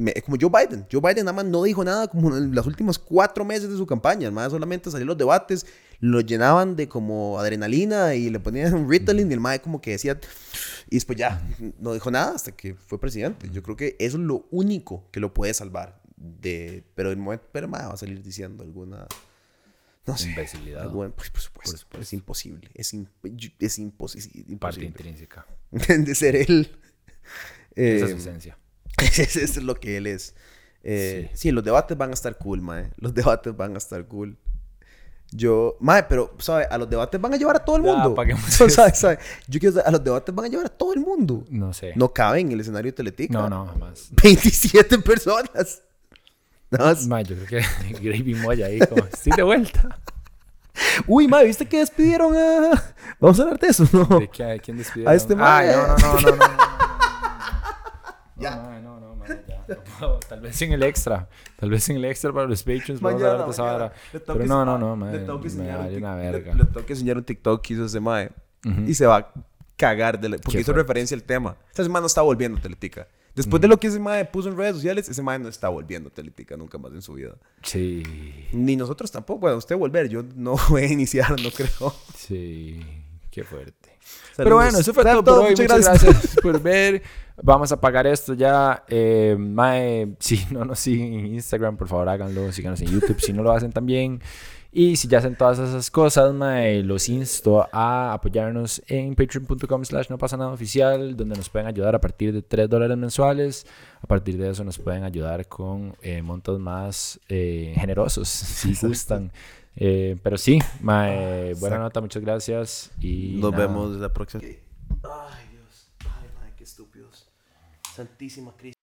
me- es como Joe Biden. Joe Biden nada más no dijo nada como en los últimos cuatro meses de su campaña. El mae solamente salió los debates, lo llenaban de como adrenalina y le ponían un Ritalin y el mae como que decía... Y después ya, no dijo nada hasta que fue presidente. Yo creo que eso es lo único que lo puede salvar. De, pero el momento, pero mae va a salir diciendo alguna... No sé. Imbecilidad. Alguna- pues, por supuesto, Por supuesto. Es imposible. Es, es imposi- Parte imposible. intrínseca. de ser él. Esa Eh, es su esencia. Eso es lo que él es. Eh, sí. los debates van a estar cool, mae. Los debates van a estar cool. Yo, mae, pero, ¿sabe? A los debates van a llevar a todo el mundo. apaguemos ¿Sabe? ¿Sabe? Yo quiero saber, a los debates van a llevar a todo el mundo. No sé. No cabe en el escenario de Teletica. no, no, jamás. 27 personas. Nada más. Mae, yo creo que Gravy Moya ahí como, estoy de vuelta. Uy, mae, ¿viste que despidieron a...? Vamos a hablar de eso, ¿no? ¿De qué, quién despidió? A este Ay, mae. no, no, no, no, ya. Tal vez en el extra. Tal vez en el extra para los patrons vamos a de esa Pero no, no, no, mae. le tengo que enseñar un una le- verga. Le, tengo que enseñar un TikTok que hizo ese mae. Y se va a cagar de la- porque Qué hizo fuerte. referencia al tema. Esa semana no está volviendo Teletica. Después de lo que ese mae puso en redes sociales, ese mae no está volviendo Teletica nunca más en su vida. Sí, Ni nosotros tampoco. Bueno, usted volver, yo no voy a iniciar, no creo. sí. Qué fuerte. Pero bueno, eso fue todo, por hoy. Muchas, gracias. por ver. Vamos a pagar esto ya. Eh, mae, si no nos siguen en Instagram, por favor háganlo. Síganos en YouTube si no lo hacen también. Y si ya hacen todas esas cosas, mae, los insto a apoyarnos en patreon.com slash no pasa nada oficial, donde nos pueden ayudar a partir de 3 dólares mensuales. A partir de eso nos pueden ayudar con eh, montos más eh, generosos, si gustan. Eh, pero sí, mae, buena nota, muchas gracias. Y nos vemos la próxima. Ay, Dios. Ay, mae, qué estúpidos. Santísima Cristo.